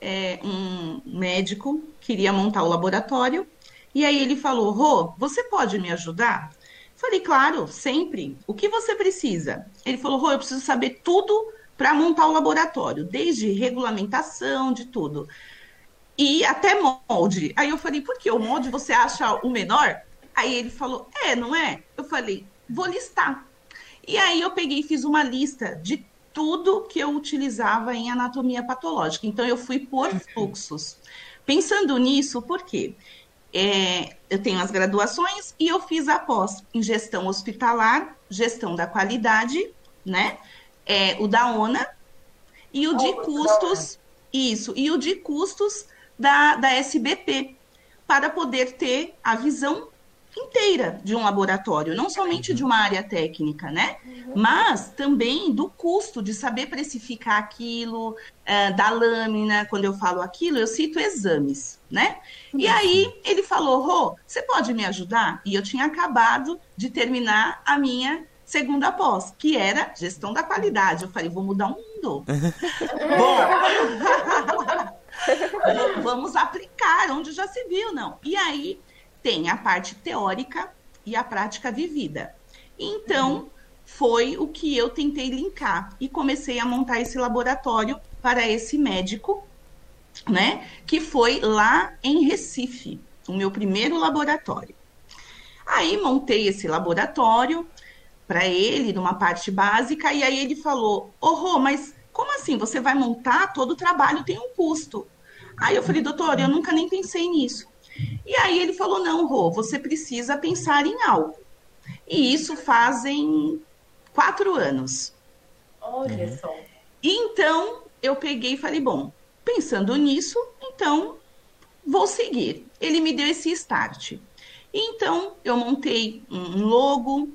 é, um médico queria montar o laboratório e aí ele falou: Rô, você pode me ajudar? Falei, claro, sempre. O que você precisa? Ele falou: Rô, eu preciso saber tudo para montar o laboratório, desde regulamentação, de tudo. E até molde. Aí eu falei: por que? O molde você acha o menor? Aí ele falou: é, não é? Eu falei: vou listar. E aí eu peguei e fiz uma lista de tudo que eu utilizava em anatomia patológica. Então, eu fui por uhum. fluxos. Pensando nisso, por quê? É, eu tenho as graduações e eu fiz a pós em gestão hospitalar, gestão da qualidade, né? É, o da ONA e o de custos, isso, e o de custos da, da SBP, para poder ter a visão inteira de um laboratório, não somente de uma área técnica, né? Uhum. Mas também do custo de saber precificar aquilo, é, da lâmina, quando eu falo aquilo, eu cito exames, né? Uhum. E aí ele falou, Rô, você pode me ajudar? E eu tinha acabado de terminar a minha segunda pós, que era gestão da qualidade. Eu falei, vou mudar o mundo. Bom, vamos aplicar onde já se viu, não. E aí tem a parte teórica e a prática vivida. Então, foi o que eu tentei linkar e comecei a montar esse laboratório para esse médico, né? Que foi lá em Recife, o meu primeiro laboratório. Aí montei esse laboratório para ele, numa parte básica, e aí ele falou: Ô, Rô, mas como assim? Você vai montar? Todo trabalho tem um custo. Aí eu falei, doutor, eu nunca nem pensei nisso. E aí ele falou: não, Rô, você precisa pensar em algo. E isso fazem quatro anos. Olha uhum. só. Então eu peguei e falei: bom, pensando nisso, então vou seguir. Ele me deu esse start. Então eu montei um logo,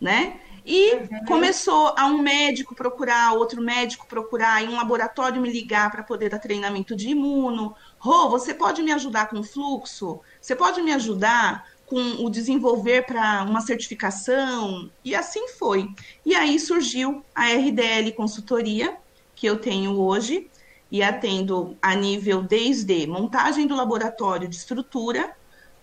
né? E uhum. começou a um médico procurar, outro médico procurar, e um laboratório me ligar para poder dar treinamento de imuno. Rô, você pode me ajudar com o fluxo? Você pode me ajudar com o desenvolver para uma certificação? E assim foi. E aí surgiu a RDL Consultoria, que eu tenho hoje, e atendo a nível desde montagem do laboratório de estrutura,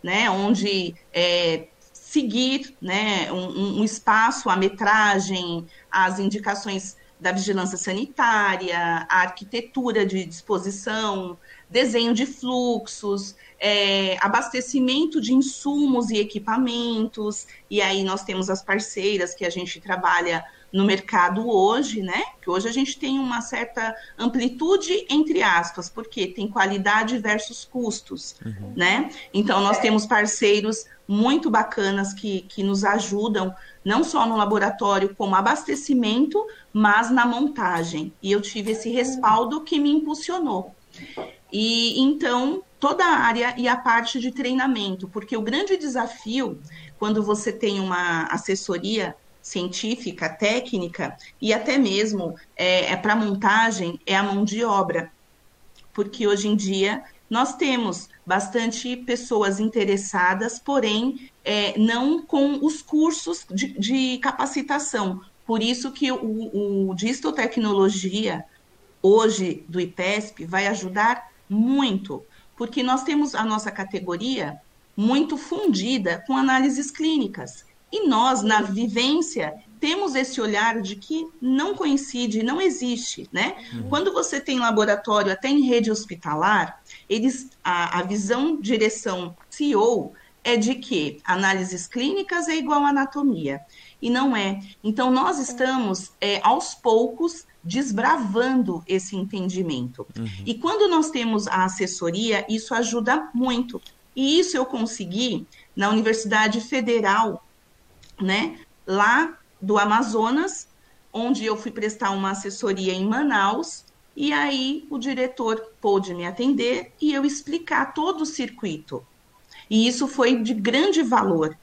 né, onde é, seguir né, um, um espaço, a metragem, as indicações da vigilância sanitária, a arquitetura de disposição, desenho de fluxos, é, abastecimento de insumos e equipamentos, e aí nós temos as parceiras que a gente trabalha no mercado hoje, né? Que hoje a gente tem uma certa amplitude entre aspas, porque tem qualidade versus custos, uhum. né? Então nós temos parceiros muito bacanas que, que nos ajudam, não só no laboratório como abastecimento, mas na montagem. E eu tive esse respaldo que me impulsionou. E então toda a área e a parte de treinamento, porque o grande desafio quando você tem uma assessoria científica, técnica e até mesmo é, é para montagem é a mão de obra, porque hoje em dia nós temos bastante pessoas interessadas, porém é, não com os cursos de, de, capacitação. Por isso que o, o Distotecnologia, hoje do IPESP, vai ajudar muito, porque nós temos a nossa categoria muito fundida com análises clínicas. E nós, na vivência, temos esse olhar de que não coincide, não existe, né? Uhum. Quando você tem laboratório até em rede hospitalar, eles a, a visão, direção, CEO é de que análises clínicas é igual a anatomia e não é. Então nós estamos é, aos poucos desbravando esse entendimento. Uhum. E quando nós temos a assessoria, isso ajuda muito. E isso eu consegui na Universidade Federal, né? Lá do Amazonas, onde eu fui prestar uma assessoria em Manaus, e aí o diretor pôde me atender e eu explicar todo o circuito, E isso foi de grande valor,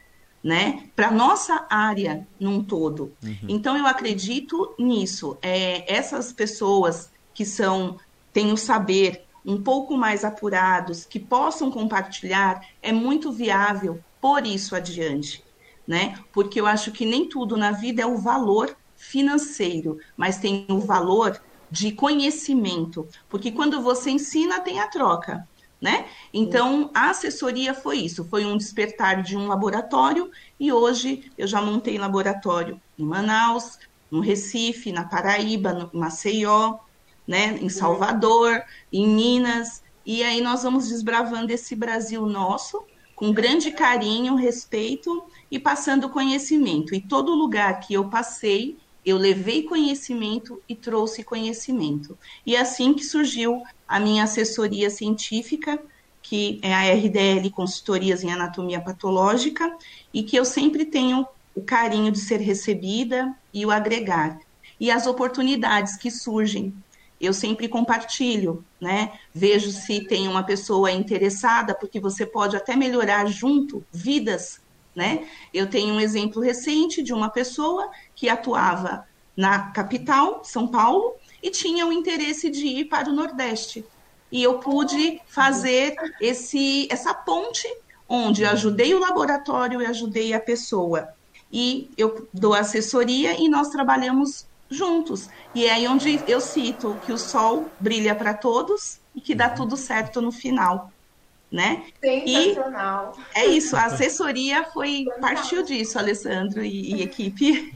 né, para nossa área num todo. Uhum. Então eu acredito nisso. É, essas pessoas que são têm o saber um pouco mais apurados, que possam compartilhar, é muito viável por isso adiante, né? Porque eu acho que nem tudo na vida é o valor financeiro, mas tem o valor de conhecimento, porque quando você ensina tem a troca né? Então, a assessoria foi isso, foi um despertar de um laboratório e hoje eu já montei laboratório em Manaus, no Recife, na Paraíba, no Maceió, né, em Salvador, em Minas, e aí nós vamos desbravando esse Brasil nosso com grande carinho, respeito e passando conhecimento. E todo lugar que eu passei, eu levei conhecimento e trouxe conhecimento. E é assim que surgiu a minha assessoria científica, que é a RDL Consultorias em Anatomia Patológica, e que eu sempre tenho o carinho de ser recebida e o agregar. E as oportunidades que surgem, eu sempre compartilho, né? Vejo se tem uma pessoa interessada, porque você pode até melhorar junto vidas, né? Eu tenho um exemplo recente de uma pessoa que atuava na capital, São Paulo, e tinha o interesse de ir para o Nordeste. E eu pude fazer esse, essa ponte onde ajudei o laboratório e ajudei a pessoa. E eu dou assessoria e nós trabalhamos juntos. E é aí onde eu cito que o sol brilha para todos e que dá tudo certo no final. Né? Sensacional. E é isso, a assessoria foi partiu disso, Alessandro e, e equipe.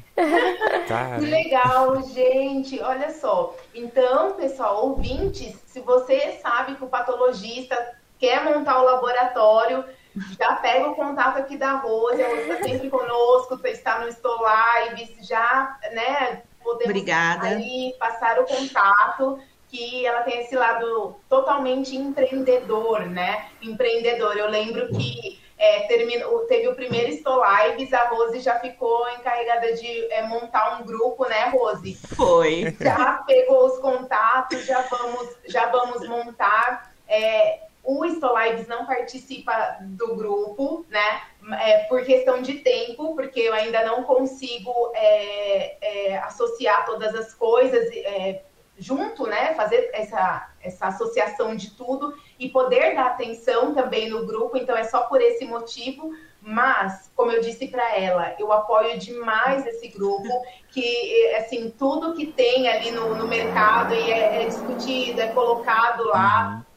Que legal, gente. Olha só. Então, pessoal, ouvintes, se você sabe que o patologista quer montar o laboratório, já pega o contato aqui da Rose, ela está sempre conosco, você está no Estou Lives, já, né, podemos Obrigada. aí passar o contato que ela tem esse lado totalmente empreendedor, né? Empreendedor. Eu lembro que é, terminou, teve o primeiro Estou Lives, a Rose já ficou encarregada de é, montar um grupo, né, Rose? Foi. Já pegou os contatos, já vamos, já vamos montar. É, o Estou Lives não participa do grupo, né? É, por questão de tempo, porque eu ainda não consigo é, é, associar todas as coisas é, junto, né? Fazer essa, essa associação de tudo e poder dar atenção também no grupo, então é só por esse motivo. Mas, como eu disse para ela, eu apoio demais esse grupo, que assim tudo que tem ali no, no mercado e é, é discutido, é colocado lá. Uhum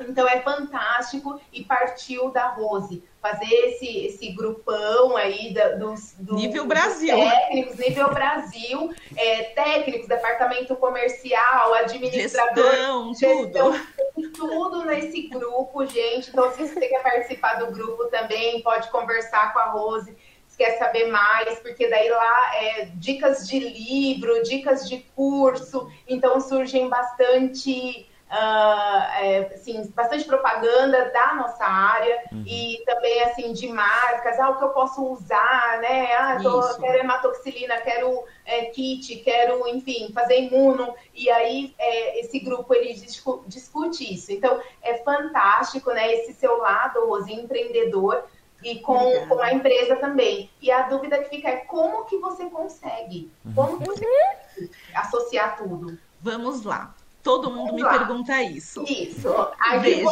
então é fantástico e partiu da Rose fazer esse, esse grupão aí da, dos, do, nível Brasil. técnicos, nível Brasil, é, técnicos, departamento comercial, administrador, gestão, gestão tudo. tudo nesse grupo, gente. Então, se você quer participar do grupo também, pode conversar com a Rose quer saber mais, porque daí lá é dicas de livro, dicas de curso, então surgem bastante uh, é, assim, bastante propaganda da nossa área uhum. e também assim de marcas, ah, o que eu posso usar, né? Ah, tô, quero hematoxilina, quero é, kit, quero, enfim, fazer imuno. E aí é, esse grupo ele discu discute isso. Então é fantástico, né? Esse seu lado, Rose, empreendedor e com, com a empresa também. E a dúvida que fica é como que você consegue? Como que você consegue associar tudo? Vamos lá. Todo mundo me pergunta isso. Isso. Ai, Veja,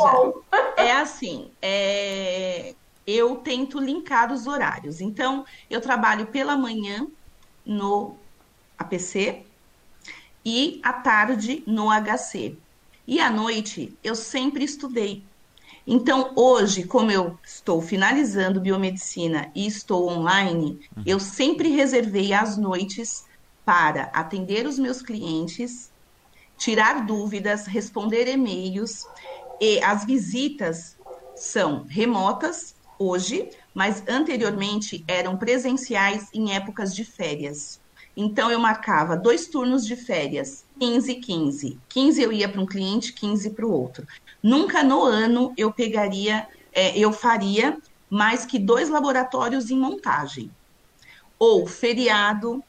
é assim, é... eu tento linkar os horários. Então, eu trabalho pela manhã no APC e à tarde no HC. E à noite eu sempre estudei. Então, hoje, como eu estou finalizando biomedicina e estou online, uhum. eu sempre reservei as noites para atender os meus clientes tirar dúvidas, responder e-mails. E as visitas são remotas hoje, mas anteriormente eram presenciais em épocas de férias. Então eu marcava dois turnos de férias, 15 e 15. 15 eu ia para um cliente, 15 para o outro. Nunca no ano eu pegaria, é, eu faria mais que dois laboratórios em montagem. Ou feriado,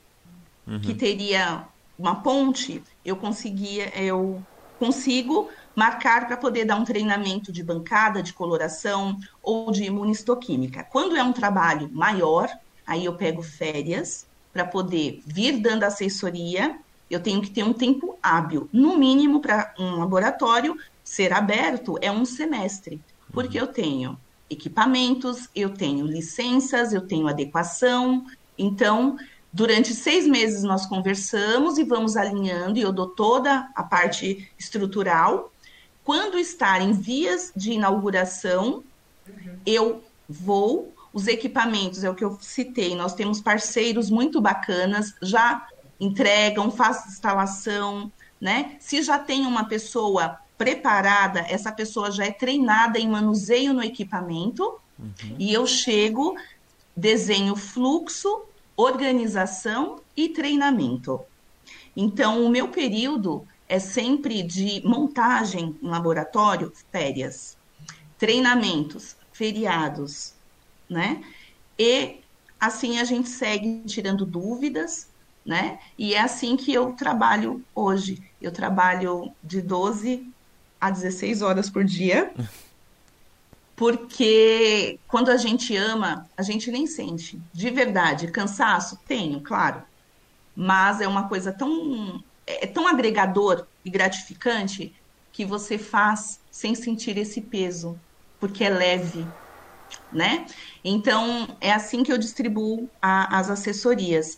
uhum. que teria uma ponte, eu conseguia, eu consigo marcar para poder dar um treinamento de bancada, de coloração ou de imunistoquímica. Quando é um trabalho maior, aí eu pego férias para poder vir dando assessoria. Eu tenho que ter um tempo hábil, no mínimo para um laboratório ser aberto é um semestre, porque eu tenho equipamentos, eu tenho licenças, eu tenho adequação. Então, durante seis meses nós conversamos e vamos alinhando, e eu dou toda a parte estrutural. Quando estar em vias de inauguração, uhum. eu vou. Os equipamentos, é o que eu citei, nós temos parceiros muito bacanas, já entregam, faz instalação, né? Se já tem uma pessoa preparada, essa pessoa já é treinada em manuseio no equipamento, uhum. e eu chego, desenho fluxo, organização e treinamento. Então, o meu período é sempre de montagem em laboratório, férias, treinamentos, feriados, né? E assim a gente segue tirando dúvidas, né? E é assim que eu trabalho hoje. Eu trabalho de 12 a 16 horas por dia. Porque quando a gente ama, a gente nem sente. De verdade, cansaço? Tenho, claro. Mas é uma coisa tão, é, tão agregador e gratificante que você faz sem sentir esse peso, porque é leve, né? Então, é assim que eu distribuo a, as assessorias.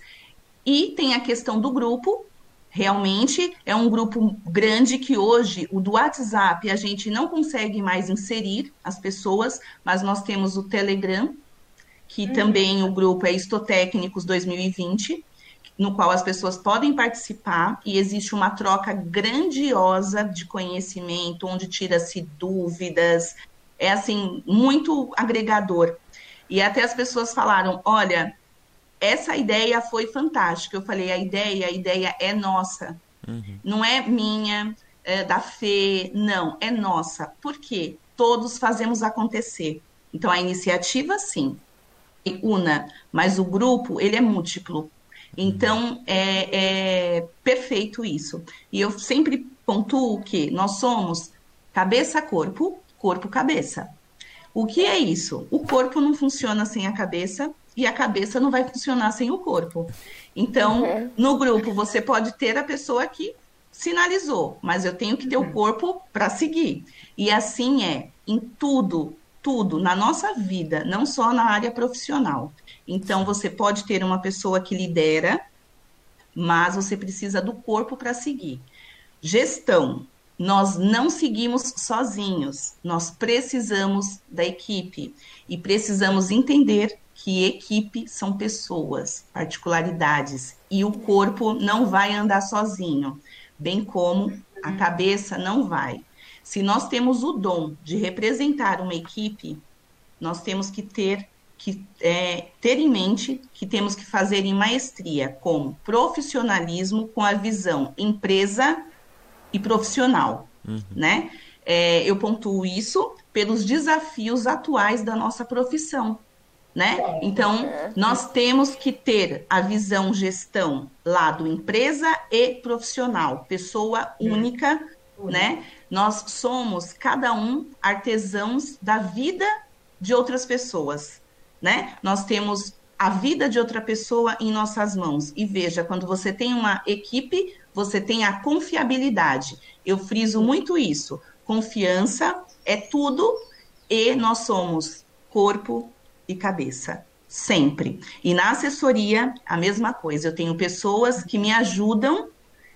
E tem a questão do grupo, Realmente é um grupo grande que hoje, o do WhatsApp, a gente não consegue mais inserir as pessoas, mas nós temos o Telegram, que uhum. também o grupo é Istotécnicos 2020, no qual as pessoas podem participar e existe uma troca grandiosa de conhecimento, onde tira-se dúvidas, é assim, muito agregador. E até as pessoas falaram: olha, essa ideia foi fantástica. Eu falei, a ideia, a ideia é nossa. Uhum. Não é minha, é da Fê, não, é nossa. Por quê? Todos fazemos acontecer. Então, a iniciativa, sim, una, mas o grupo, ele é múltiplo. Então, é, é perfeito isso. E eu sempre pontuo que nós somos cabeça-corpo, corpo-cabeça. O que é isso? O corpo não funciona sem a cabeça e a cabeça não vai funcionar sem o corpo. Então, uhum. no grupo, você pode ter a pessoa que sinalizou, mas eu tenho que ter uhum. o corpo para seguir. E assim é em tudo, tudo, na nossa vida, não só na área profissional. Então, você pode ter uma pessoa que lidera, mas você precisa do corpo para seguir. Gestão. Nós não seguimos sozinhos, nós precisamos da equipe e precisamos entender que equipe são pessoas, particularidades, e o corpo não vai andar sozinho, bem como a cabeça não vai. Se nós temos o dom de representar uma equipe, nós temos que ter que é, ter em mente que temos que fazer em maestria com profissionalismo, com a visão empresa e profissional, uhum. né? É, eu pontuo isso pelos desafios atuais da nossa profissão né? Então, nós temos que ter a visão gestão lado empresa e profissional, pessoa única, né? Nós somos cada um artesãos da vida de outras pessoas, né? Nós temos a vida de outra pessoa em nossas mãos. E veja, quando você tem uma equipe, você tem a confiabilidade. Eu friso muito isso. Confiança é tudo e nós somos corpo, e cabeça. Sempre. E na assessoria, a mesma coisa. Eu tenho pessoas que me ajudam,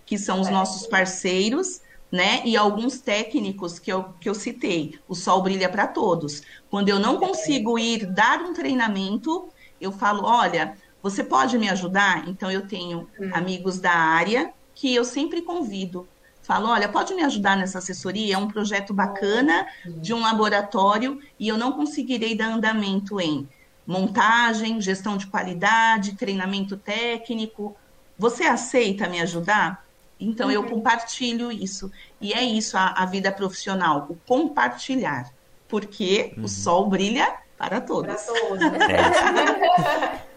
que são os nossos parceiros, né? E alguns técnicos que eu, que eu citei. O sol brilha para todos. Quando eu não consigo ir dar um treinamento, eu falo: olha, você pode me ajudar? Então, eu tenho hum. amigos da área que eu sempre convido falo, olha, pode me ajudar nessa assessoria? É um projeto bacana de um laboratório e eu não conseguirei dar andamento em montagem, gestão de qualidade, treinamento técnico. Você aceita me ajudar? Então eu uhum. compartilho isso. E é isso a, a vida profissional, o compartilhar. Porque uhum. o sol brilha para todos. Para todos.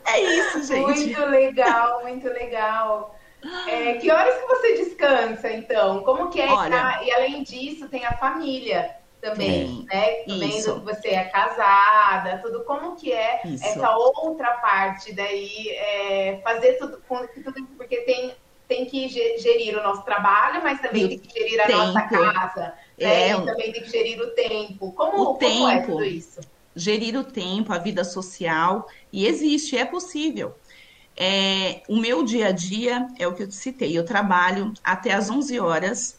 é, é isso, gente. Muito legal, muito legal. É, que horas que você descansa, então? Como que é? Olha, e além disso, tem a família também, é, né? Que você é casada, tudo. Como que é isso. essa outra parte daí? É, fazer tudo, tudo, porque tem, tem que gerir o nosso trabalho, mas também tem que gerir a tempo. nossa casa. Né? É, e também tem que gerir o tempo. Como, o como tempo, é tudo isso? Gerir o tempo, a vida social. E existe, é possível. É, o meu dia a dia é o que eu te citei. Eu trabalho até às 11 horas.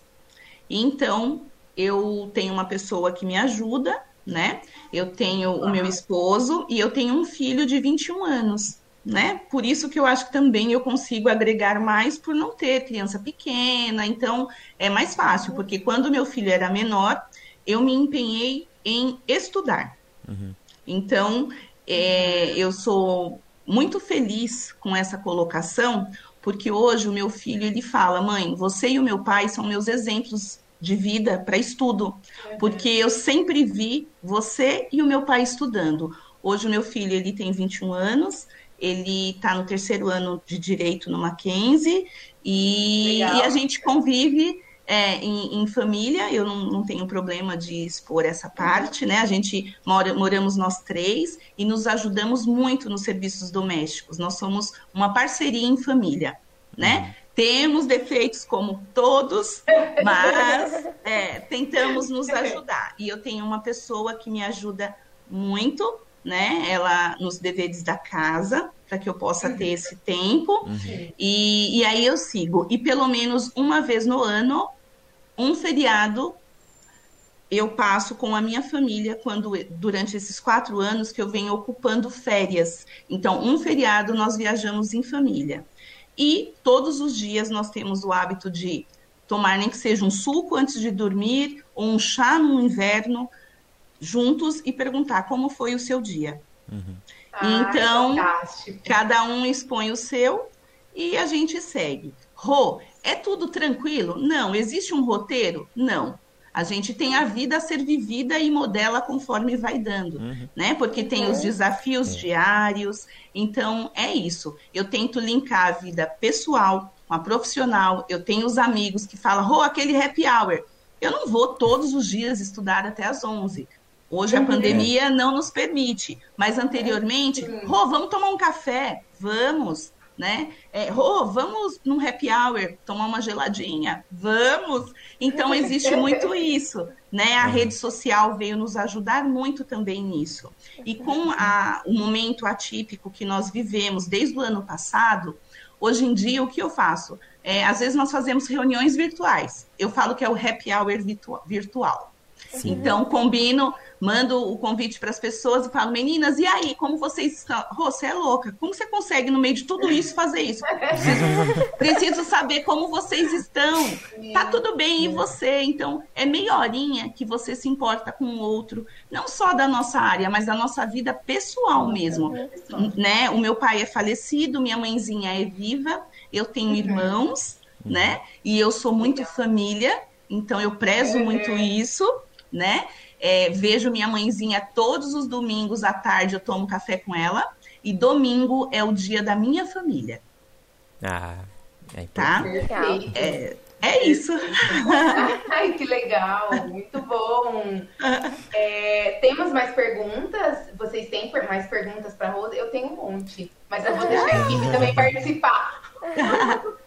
Então, eu tenho uma pessoa que me ajuda, né? Eu tenho o meu esposo e eu tenho um filho de 21 anos, né? Por isso que eu acho que também eu consigo agregar mais por não ter criança pequena. Então, é mais fácil, porque quando meu filho era menor, eu me empenhei em estudar. Uhum. Então, é, eu sou muito feliz com essa colocação, porque hoje o meu filho ele fala, mãe, você e o meu pai são meus exemplos de vida para estudo, porque eu sempre vi você e o meu pai estudando. Hoje o meu filho ele tem 21 anos, ele está no terceiro ano de direito no Mackenzie e, e a gente convive é, em, em, família, eu não, não, tenho problema de expor essa parte, né? A gente mora, moramos nós três e nos ajudamos muito nos serviços domésticos. Nós somos uma parceria em família, né? Uhum. Temos defeitos como todos, mas é, tentamos nos ajudar. E eu tenho uma pessoa que me ajuda muito, né? Ela nos deveres da casa, para que eu possa ter esse tempo. Uhum. E, e aí eu sigo. E pelo menos uma vez no ano um feriado eu passo com a minha família quando durante esses quatro anos que eu venho ocupando férias. Então, um feriado nós viajamos em família. E todos os dias nós temos o hábito de tomar nem que seja um suco antes de dormir ou um chá no inverno juntos e perguntar como foi o seu dia. Uhum. então, cada um expõe o seu e a gente segue. Rô, é tudo tranquilo? Não. Existe um roteiro? Não. A gente tem a vida a ser vivida e modela conforme vai dando, uhum. né? Porque tem os desafios é. diários. Então, é isso. Eu tento linkar a vida pessoal com a profissional. Eu tenho os amigos que falam, oh, aquele happy hour. Eu não vou todos os dias estudar até às 11. Hoje a uhum. pandemia não nos permite, mas anteriormente, oh, vamos tomar um café? Vamos né? É, oh, vamos num happy hour tomar uma geladinha, vamos. Então existe muito isso, né? A rede social veio nos ajudar muito também nisso. E com a, o momento atípico que nós vivemos desde o ano passado, hoje em dia o que eu faço? É, às vezes nós fazemos reuniões virtuais. Eu falo que é o happy hour virtual. Sim. Então combino mando o convite para as pessoas e falo, meninas, e aí, como vocês estão? Rô, você é louca, como você consegue, no meio de tudo isso, fazer isso? Preciso, preciso saber como vocês estão. Tá tudo bem, e você? Então, é meia horinha que você se importa com o outro, não só da nossa área, mas da nossa vida pessoal mesmo. Né? O meu pai é falecido, minha mãezinha é viva, eu tenho uhum. irmãos, né? E eu sou muito família, então eu prezo muito uhum. isso, né? É, vejo minha mãezinha todos os domingos à tarde, eu tomo café com ela. E domingo é o dia da minha família. Ah, é tá? É, é isso. Ai, que legal, muito bom. É, temos mais perguntas? Vocês têm mais perguntas para Rosa? Eu tenho um monte, mas eu vou deixar a equipe também participar.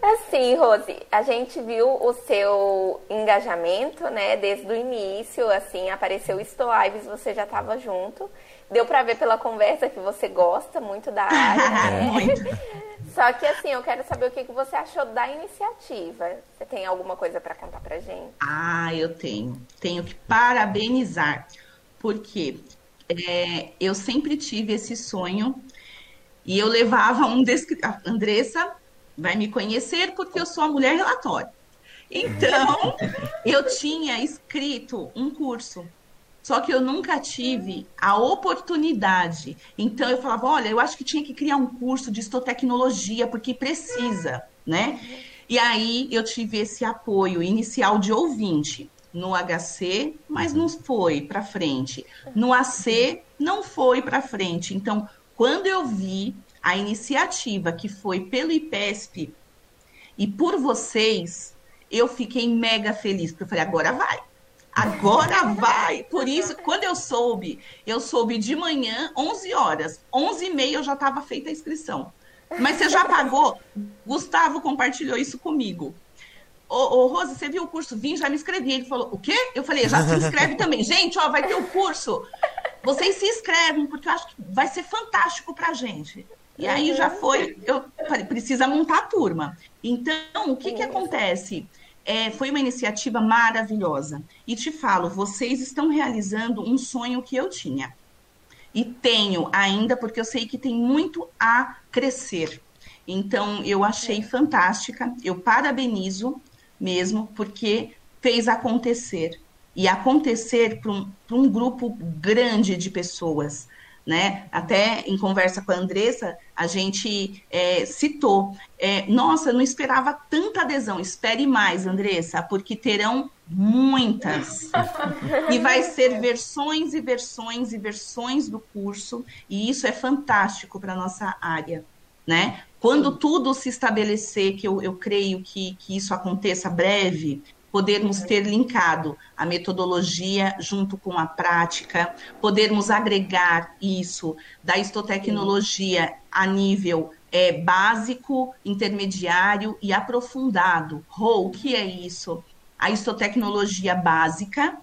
Assim, Rose, a gente viu o seu engajamento, né, desde o início, assim, apareceu o Lives, você já estava junto. Deu para ver pela conversa que você gosta muito da área, né? muito. Só que assim, eu quero saber o que, que você achou da iniciativa. Você tem alguma coisa para contar pra gente? Ah, eu tenho. Tenho que parabenizar, porque é, eu sempre tive esse sonho e eu levava um descritor. Andressa, vai me conhecer porque eu sou a mulher relatório. Então, eu tinha escrito um curso, só que eu nunca tive a oportunidade. Então, eu falava: olha, eu acho que tinha que criar um curso de histotecnologia, porque precisa, né? E aí eu tive esse apoio inicial de ouvinte no HC, mas não foi para frente. No AC, não foi para frente. Então, quando eu vi a iniciativa que foi pelo IPESP E por vocês, eu fiquei mega feliz, porque eu falei, agora vai. Agora vai! Por isso, quando eu soube, eu soube de manhã, 11 horas. 11 e meia eu já estava feita a inscrição. Mas você já pagou? Gustavo compartilhou isso comigo. Ô, ô, Rose, você viu o curso? Vim, já me inscrevi. Ele falou, o quê? Eu falei, já se inscreve também. Gente, ó, vai ter o curso. Vocês se inscrevem, porque eu acho que vai ser fantástico pra gente. E aí já foi, eu falei, precisa montar a turma. Então, o que que acontece? É, foi uma iniciativa maravilhosa. E te falo, vocês estão realizando um sonho que eu tinha. E tenho ainda, porque eu sei que tem muito a crescer. Então, eu achei fantástica. Eu parabenizo mesmo, porque fez acontecer. E acontecer para um, um grupo grande de pessoas né? Até em conversa com a Andressa, a gente é, citou. É, Nossa, não esperava tanta adesão. Espere mais, Andressa, porque terão muitas. e vai ser versões e versões e versões do curso, e isso é fantástico para a nossa área, né? Quando tudo se estabelecer, que eu, eu creio que, que isso aconteça breve, podermos ter linkado a metodologia junto com a prática, podermos agregar isso da histotecnologia a nível é, básico, intermediário e aprofundado. Rô, o que é isso? A histotecnologia básica,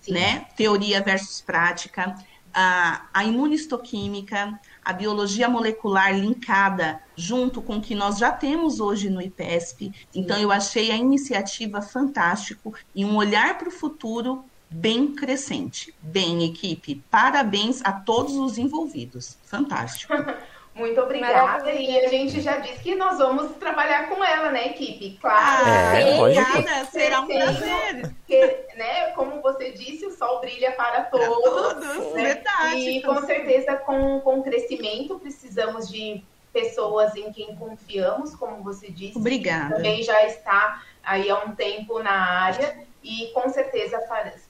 Sim. né? Teoria versus prática, a, a imunistoquímica, a biologia molecular linkada junto com o que nós já temos hoje no IPESP. Então, eu achei a iniciativa fantástico e um olhar para o futuro bem crescente. Bem, equipe, parabéns a todos os envolvidos. Fantástico. Muito obrigada. Maravilha. E a gente já disse que nós vamos trabalhar com ela, né, equipe? Claro. É, obrigada, será um prazer. Porque, né, como você disse, o sol brilha para todos. Para todos, né? verdade. E com certeza, com, com crescimento, precisamos de pessoas em quem confiamos, como você disse. Obrigada. Também já está aí há um tempo na área. E com certeza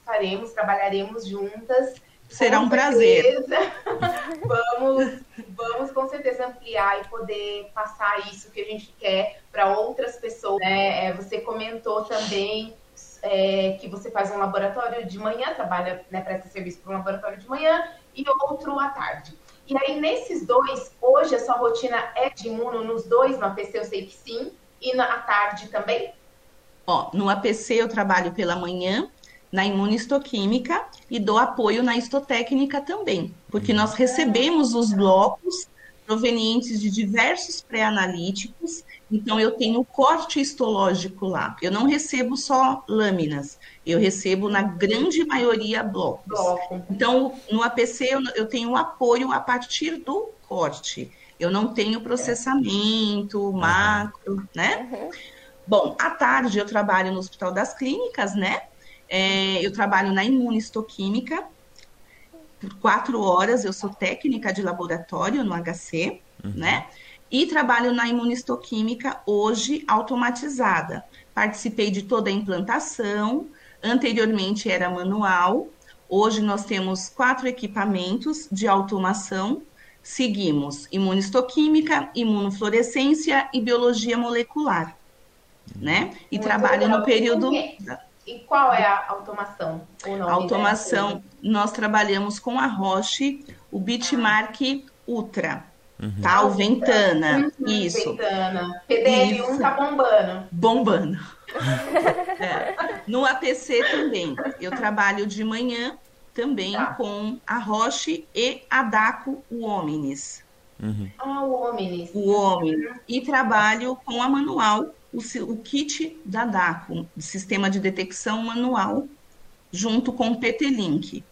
faremos, trabalharemos juntas Será um prazer. vamos, vamos com certeza ampliar e poder passar isso que a gente quer para outras pessoas. Né? É, você comentou também é, que você faz um laboratório de manhã, trabalha, né, presta serviço para um laboratório de manhã e outro à tarde. E aí, nesses dois, hoje a sua rotina é de imuno nos dois, no APC eu sei que sim, e na à tarde também? Ó, no APC eu trabalho pela manhã na imunistoquímica e dou apoio na histotécnica também, porque nós recebemos os blocos provenientes de diversos pré-analíticos, então eu tenho corte histológico lá. Eu não recebo só lâminas, eu recebo na grande maioria blocos. Então, no APC eu, tenho apoio a partir do corte. Eu não tenho processamento, macro, né? Uhum. Bom, à tarde eu trabalho no Hospital das Clínicas, né? É, eu trabalho na imunistoquímica por quatro horas, eu sou técnica de laboratório no HC, uhum. né? E trabalho na imunistoquímica hoje automatizada. Participei de toda a implantação, anteriormente era manual, hoje nós temos quatro equipamentos de automação, seguimos imunistoquímica, imunofluorescência e biologia molecular, né? E Muito trabalho legal. no período... E qual é a automação? A automação, nós trabalhamos com a Roche, o Bitmark Ultra. Uhum. Tá, o Ventana, uhum, isso. Ventana. PDL1 isso. tá bombando. Bombando. é. No APC também. Eu trabalho de manhã também tá. com a Roche e a DACO, o Omnis. Uhum. Ah, o Omnis. O Omnis. E trabalho com a manual o, o kit da DACO, sistema de detecção manual, junto com o PT-Link.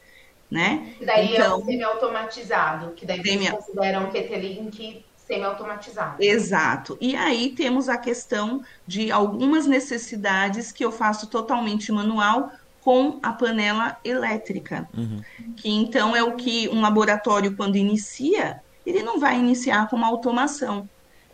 Né? daí então, é então, semi-automatizado, que daí semi... vocês consideram o PT-Link semi-automatizado. Exato. E aí temos a questão de algumas necessidades que eu faço totalmente manual com a panela elétrica, uhum. que então é o que um laboratório, quando inicia, ele não vai iniciar com uma automação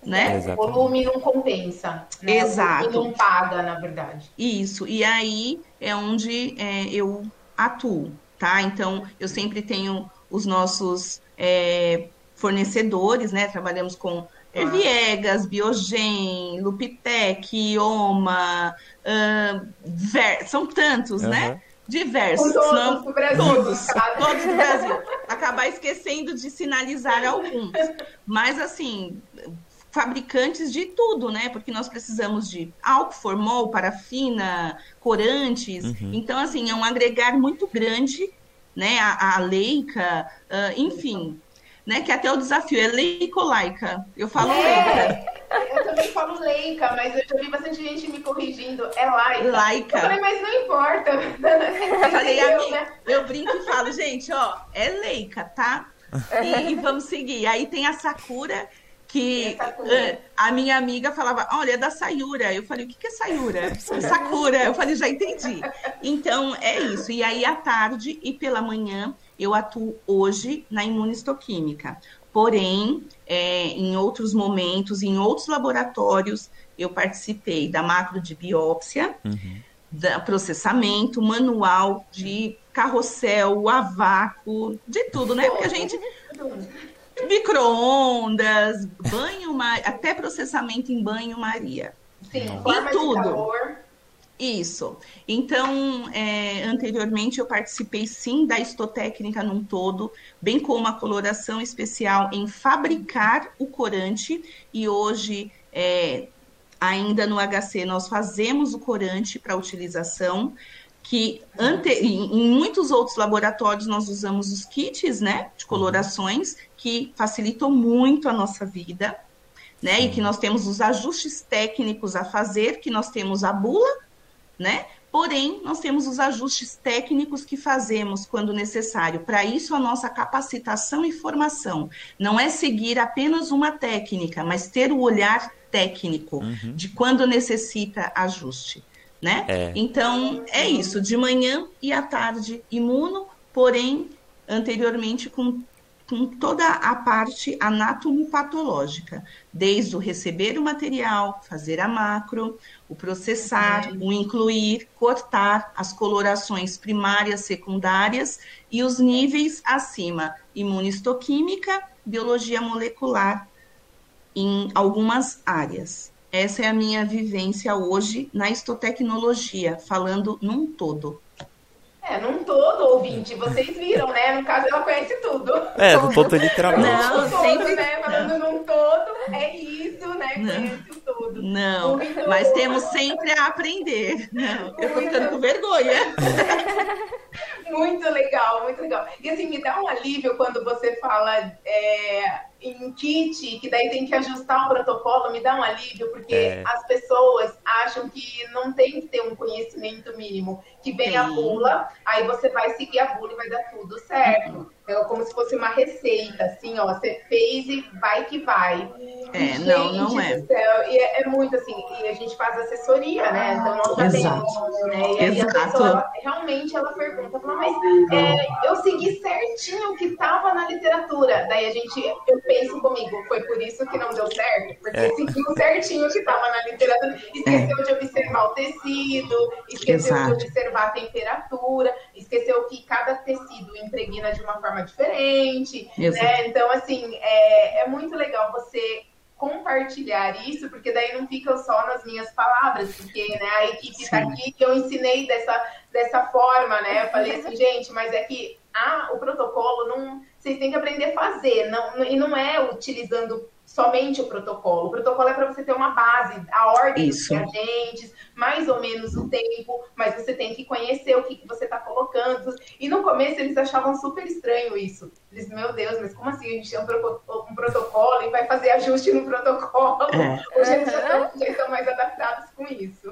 né? É, o volume não compensa. Né? Exato. O volume não paga, na verdade. Isso. E aí é onde é, eu atuo, tá? Então, eu sempre tenho os nossos é, fornecedores, né? Trabalhamos com É Viegas, Biogen, Lupitec, Ioma, uh, ver, são tantos, uhum. né? Diversos. Todos não, do Brasil. Todos, todos do Brasil. Acabar esquecendo de sinalizar alguns. Mas, assim, fabricantes de tudo, né? Porque nós precisamos de álcool, formol, parafina, corantes. Uhum. Então, assim, é um agregar muito grande, né? A, a Leica, uh, enfim, né? Que até o desafio é leica ou laica? Eu falo é, leica. Eu também falo leica, mas eu já vi bastante gente me corrigindo. É laica. Laica. Eu falei, mas não importa. Eu falei, eu, né? eu brinco e falo, gente, ó, é leica, tá? E, e, vamos seguir. Aí tem a Sakura, que uh, a minha amiga falava, olha, é da Sayura. Eu falei, o que, que é Sayura? Sakura. Eu falei, já entendi. Então, é isso. E aí, à tarde e pela manhã, eu atuo hoje na imunistoquímica. Porém, é, em outros momentos, em outros laboratórios, eu participei da macro de biópsia, uhum. da processamento, manual de carrossel, a vácuo, de tudo, né? Porque a gente micro-ondas, banho, até processamento em banho-maria. Sim, em tudo. Isso. Então, é, anteriormente eu participei sim da estotécnica num todo, bem como a coloração especial em fabricar o corante, e hoje, é, ainda no HC, nós fazemos o corante para utilização, que ante, em, em, muitos outros laboratórios nós usamos os kits, né, de colorações, que facilitam muito a nossa vida, né, e que nós temos os ajustes técnicos a fazer, que nós temos a bula, né? Porém, nós temos os ajustes técnicos que fazemos quando necessário. Para isso, a nossa capacitação e formação não é seguir apenas uma técnica, mas ter o olhar técnico uhum. de quando necessita ajuste, né? É. Então, é isso. De manhã e à tarde, imuno, porém, anteriormente com com toda a parte anatomopatológica, desde o receber o material, fazer a macro, o processar, o incluir, cortar, as colorações primárias, secundárias e os níveis acima, imunistoquímica, biologia molecular, em algumas áreas. Essa é a minha vivência hoje na histotecnologia, falando num todo. É, num todo, ouvinte, vocês viram, né? No caso, ela conhece tudo. É, no todo literalmente. Não, todo, sempre... né? Falando num todo, é isso, né? Não. Conhece o todo. Não, Muito... mas temos sempre a aprender. Não, eu tô ficando com vergonha. muito legal, muito legal. E assim, me dá um alívio quando você fala... É em kit, que daí tem que ajustar o protocolo, me dá um alívio, porque é. as pessoas acham que não tem que ter um conhecimento mínimo, que vem Sim. a bula, aí você vai seguir a bula e vai dar tudo certo. É como se fosse uma receita, assim, ó, você fez e vai que vai. É, gente, não, não é. Céu, e é, é, muito assim, e a gente faz assessoria, né? Então nós sabemos, né? E aí Exato. a pessoa realmente ela pergunta, fala, mas é, eu segui certinho o que estava na literatura. Daí a gente, eu penso comigo, foi por isso que não deu certo, porque é. seguiu certinho o que estava na literatura, esqueceu é. de observar o tecido, esqueceu Exato. de observar a temperatura, esqueceu que cada tecido impregna de uma forma forma diferente, né? Então, assim, é, é muito legal você compartilhar isso, porque daí não fica só nas minhas palavras, porque né, a equipe está aqui que eu ensinei dessa, dessa forma, né? Eu falei assim, gente, mas é que ah, o protocolo não. Vocês têm que aprender a fazer, não, e não é utilizando somente o protocolo. O protocolo é para você ter uma base, a ordem Isso. dos reagentes, mais ou menos o tempo, mas você tem que conhecer o que, que você está colocando. E no começo eles achavam super estranho isso. Eles, meu Deus, mas como assim? A gente tem um, um protocolo e vai fazer ajuste no protocolo. É. Hoje eles já estão mais adaptados com isso.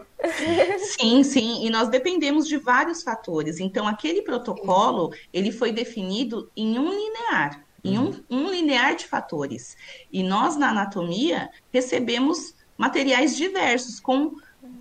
Sim, sim. E nós dependemos de vários fatores. Então, aquele protocolo, ele foi definido em um linear em um, uhum. um linear de fatores. E nós, na anatomia, recebemos materiais diversos, com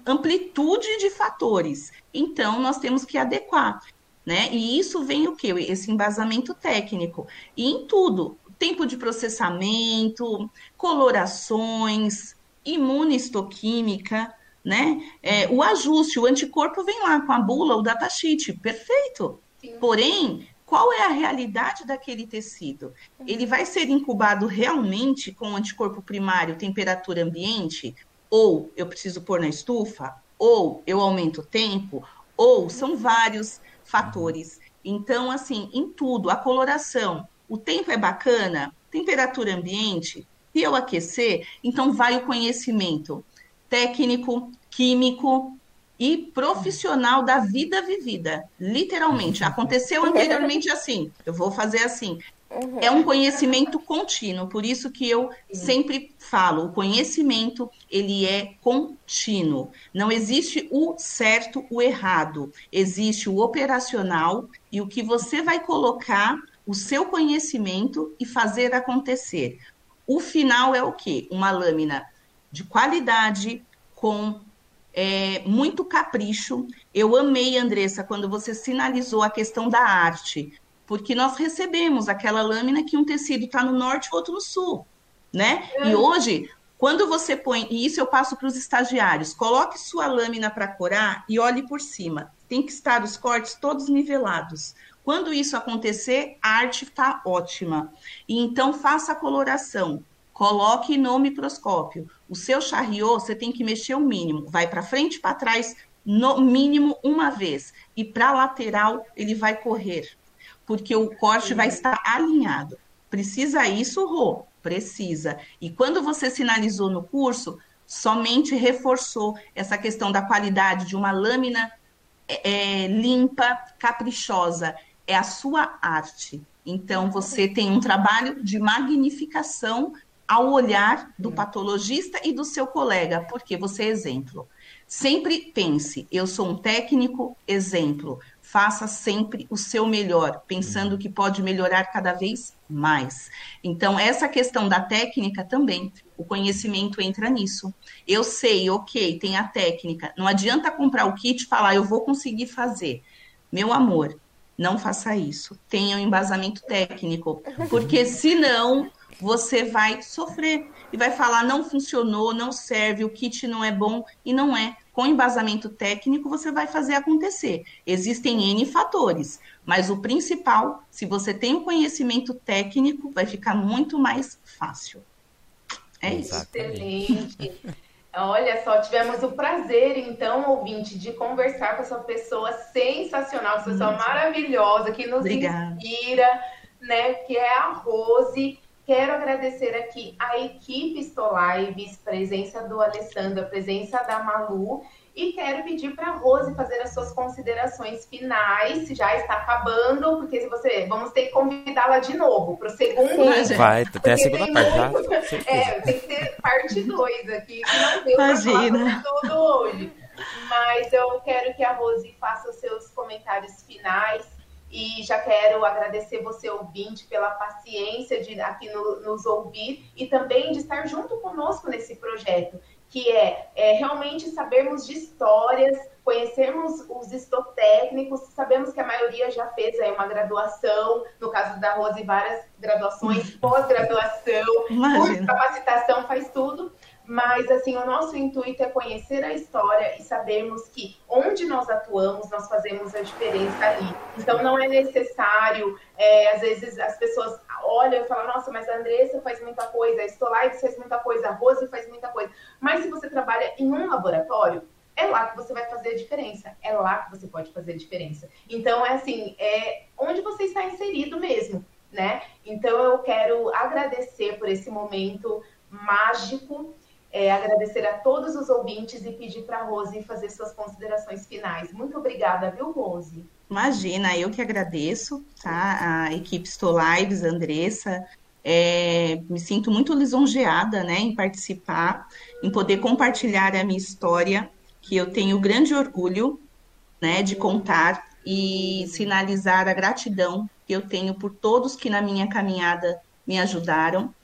amplitude de fatores. Então, nós temos que adequar. Né? E isso vem o que? Esse embasamento técnico. E em tudo, tempo de processamento, colorações, imunistoquímica, né? É, o ajuste, o anticorpo vem lá com a bula, o datasheet, perfeito. Sim. Porém, qual é a realidade daquele tecido? Ele vai ser incubado realmente com anticorpo primário, temperatura ambiente? Ou eu preciso pôr na estufa? Ou eu aumento o tempo? Ou são vários fatores. Então, assim, em tudo, a coloração, o tempo é bacana, temperatura ambiente, se eu aquecer, então vai o conhecimento técnico, químico, e profissional da vida vivida. Literalmente. Aconteceu anteriormente assim. Eu vou fazer assim. Uhum. É um conhecimento contínuo, por isso que eu sempre falo, o conhecimento ele é contínuo. Não existe o certo, o errado. Existe o operacional e o que você vai colocar o seu conhecimento e fazer acontecer. O final é o quê? Uma lâmina de qualidade com é, muito capricho. Eu amei, Andressa, quando você sinalizou a questão da arte, porque nós recebemos aquela lâmina que um tecido está no norte e outro no sul, né? É. E hoje, quando você põe, e isso eu passo para os estagiários, coloque sua lâmina para corar e olhe por cima. Tem que estar os cortes todos nivelados. Quando isso acontecer, a arte está ótima. E então faça a coloração. Coloque no microscópio. O seu charriot, você tem que mexer o mínimo. Vai para frente para trás, no mínimo uma vez. E para lateral, ele vai correr. Porque o corte vai estar alinhado. Precisa isso, Rô? Precisa. E quando você sinalizou no curso, somente reforçou essa questão da qualidade de uma lâmina é, é limpa, caprichosa. É a sua arte. Então, você tem um trabalho de magnificação ao olhar do patologista e do seu colega, porque você é exemplo. Sempre pense, eu sou um técnico exemplo. Faça sempre o seu melhor, pensando que pode melhorar cada vez mais. Então, essa questão da técnica também, o conhecimento entra nisso. Eu sei, ok, tem a técnica. Não adianta comprar o kit e falar, eu vou conseguir fazer. Meu amor, não faça isso. Tenha um embasamento técnico, porque senão você vai sofrer e vai falar não funcionou, não serve, o kit não é bom e não é. Com embasamento técnico você vai fazer acontecer. Existem N fatores, mas o principal, se você tem o conhecimento técnico, vai ficar muito mais fácil. É isso. Excelente. Olha só, tivemos o prazer, então, ouvinte, de conversar com essa pessoa sensacional, essa pessoa maravilhosa que nos Obrigada. inspira, né? Que é a Rose. Quero agradecer aqui a equipe Stolives, presença do Alessandro, a presença da Malu. E quero pedir para a Rose fazer as suas considerações finais, já está acabando, porque se você. Vamos ter que convidá-la de novo para o segundo. Sim. Vai, tem a segunda parte já. É, tem que ter parte 2 aqui, que não deu falar tudo hoje. Mas eu quero que a Rose faça os seus comentários finais e já quero agradecer você, ouvinte, pela paciência de aqui no, nos ouvir e também de estar junto conosco nesse projeto, que é, é realmente sabermos de histórias, conhecermos os estotécnicos, sabemos que a maioria já fez aí uma graduação, no caso da Rose, várias graduações, pós-graduação, capacitação, faz tudo. Mas, assim, o nosso intuito é conhecer a história e sabermos que onde nós atuamos, nós fazemos a diferença ali. Então, não é necessário, é, às vezes, as pessoas olham e falam, nossa, mas a Andressa faz muita coisa, a Stolives faz muita coisa, a Rose faz muita coisa. Mas se você trabalha em um laboratório, é lá que você vai fazer a diferença. É lá que você pode fazer a diferença. Então, é assim, é onde você está inserido mesmo, né? Então, eu quero agradecer por esse momento mágico é, agradecer a todos os ouvintes e pedir para a Rose fazer suas considerações finais. Muito obrigada, viu, Rose? Imagina, eu que agradeço, tá? A equipe Stolives, Andressa, é, me sinto muito lisonjeada, né, em participar, em poder compartilhar a minha história, que eu tenho grande orgulho, né, de contar e sinalizar a gratidão que eu tenho por todos que na minha caminhada me ajudaram,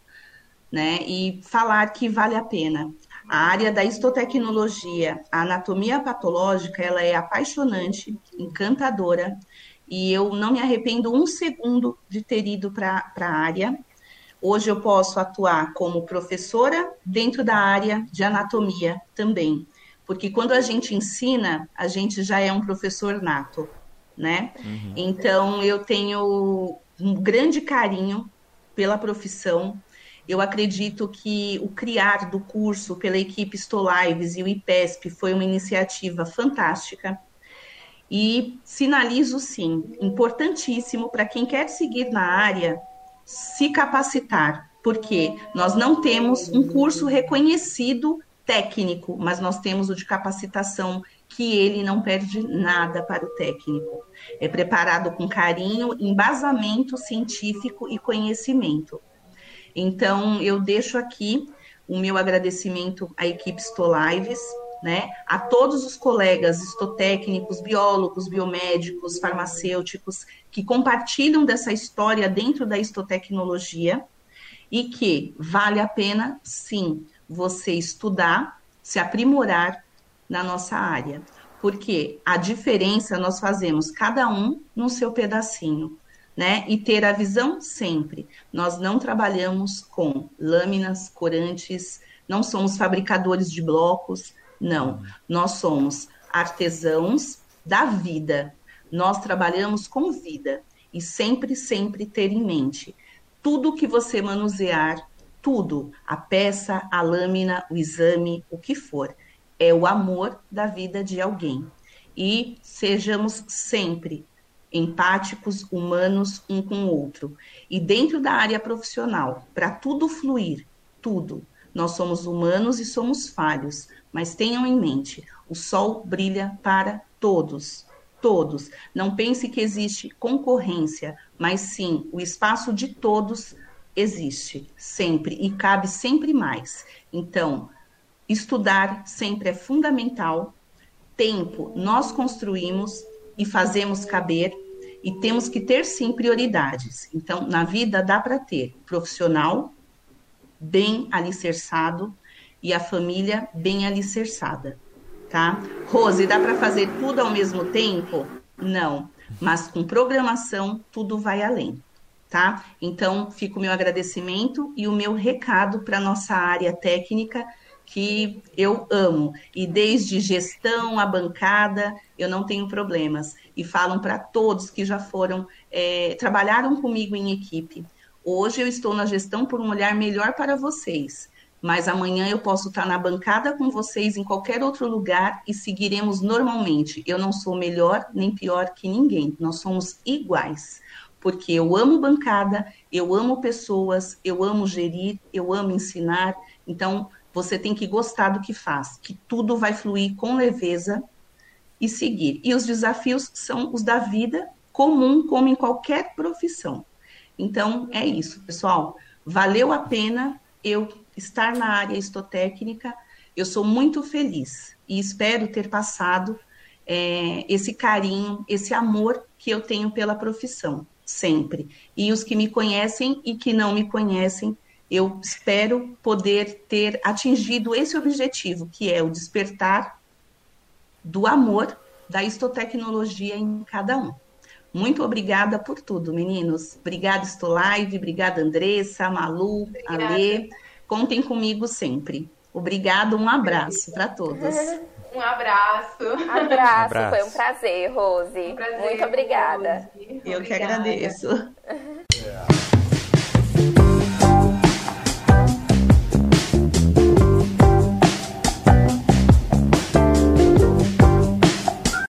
né? E falar que vale a pena. A área da histotecnologia, a anatomia patológica, ela é apaixonante, encantadora, e eu não me arrependo um segundo de ter ido para a área. Hoje eu posso atuar como professora dentro da área de anatomia também, porque quando a gente ensina, a gente já é um professor nato. né? Uhum. Então eu tenho um grande carinho pela profissão. Eu acredito que o criar do curso pela equipe Stolives e o IPESP foi uma iniciativa fantástica. E sinalizo sim, importantíssimo para quem quer seguir na área, se capacitar, porque nós não temos um curso reconhecido técnico, mas nós temos o de capacitação que ele não perde nada para o técnico. É preparado com carinho, embasamento científico e conhecimento. Então, eu deixo aqui o meu agradecimento à equipe Stolives, né, a todos os colegas estotécnicos, biólogos, biomédicos, farmacêuticos que compartilham dessa história dentro da estotecnologia e que vale a pena, sim, você estudar, se aprimorar na nossa área. Porque a diferença nós fazemos cada um no seu pedacinho, né? E ter a visão sempre. Nós não trabalhamos com lâminas, corantes, não somos fabricadores de blocos, não. Nós somos artesãos da vida. Nós trabalhamos com vida e sempre, sempre ter em mente tudo que você manusear, tudo, a peça, a lâmina, o exame, o que for é o amor da vida de alguém. E sejamos sempre empáticos, humanos um com o outro. E dentro da área profissional, para tudo fluir, tudo, nós somos humanos e somos falhos, mas tenham em mente, o sol brilha para todos, todos. Não pense que existe concorrência, mas sim, o espaço de todos existe sempre e cabe sempre mais. Então, Estudar sempre é fundamental. Tempo nós construímos e fazemos caber e temos que ter sim prioridades. Então, na vida dá para ter profissional bem alicerçado e a família bem alicerçada, tá? Rose, dá para fazer tudo ao mesmo tempo? Não, mas com programação tudo vai além, tá? Então, fica o meu agradecimento e o meu recado para nossa área técnica que eu amo. E desde gestão a bancada, eu não tenho problemas. E falam para todos que já foram, é, trabalharam comigo em equipe. Hoje eu estou na gestão por um olhar melhor para vocês. Mas amanhã eu posso estar na bancada com vocês em qualquer outro lugar e seguiremos normalmente. Eu não sou melhor nem pior que ninguém. Nós somos iguais porque eu amo bancada, eu amo pessoas, eu amo gerir, eu amo ensinar. Então, você tem que gostar do que faz, que tudo vai fluir com leveza e seguir. E os desafios são os da vida comum, como em qualquer profissão. Então, é isso, pessoal. Valeu a pena eu estar na área estotécnica. Eu sou muito feliz e espero ter passado é, esse carinho, esse amor que eu tenho pela profissão, sempre. E os que me conhecem e que não me conhecem eu espero poder ter atingido esse objetivo, que é o despertar do amor da histotecnologia em cada um. Muito obrigada por tudo, meninos. Obrigada, Estou Live, obrigada, Andressa, Malu, obrigada. Alê. Contem comigo sempre. Obrigado, um abraço para todos. Um abraço. abraço. Abraço. Foi um prazer, Rose. Um prazer, Muito obrigada. Rose. Eu obrigada. que agradeço.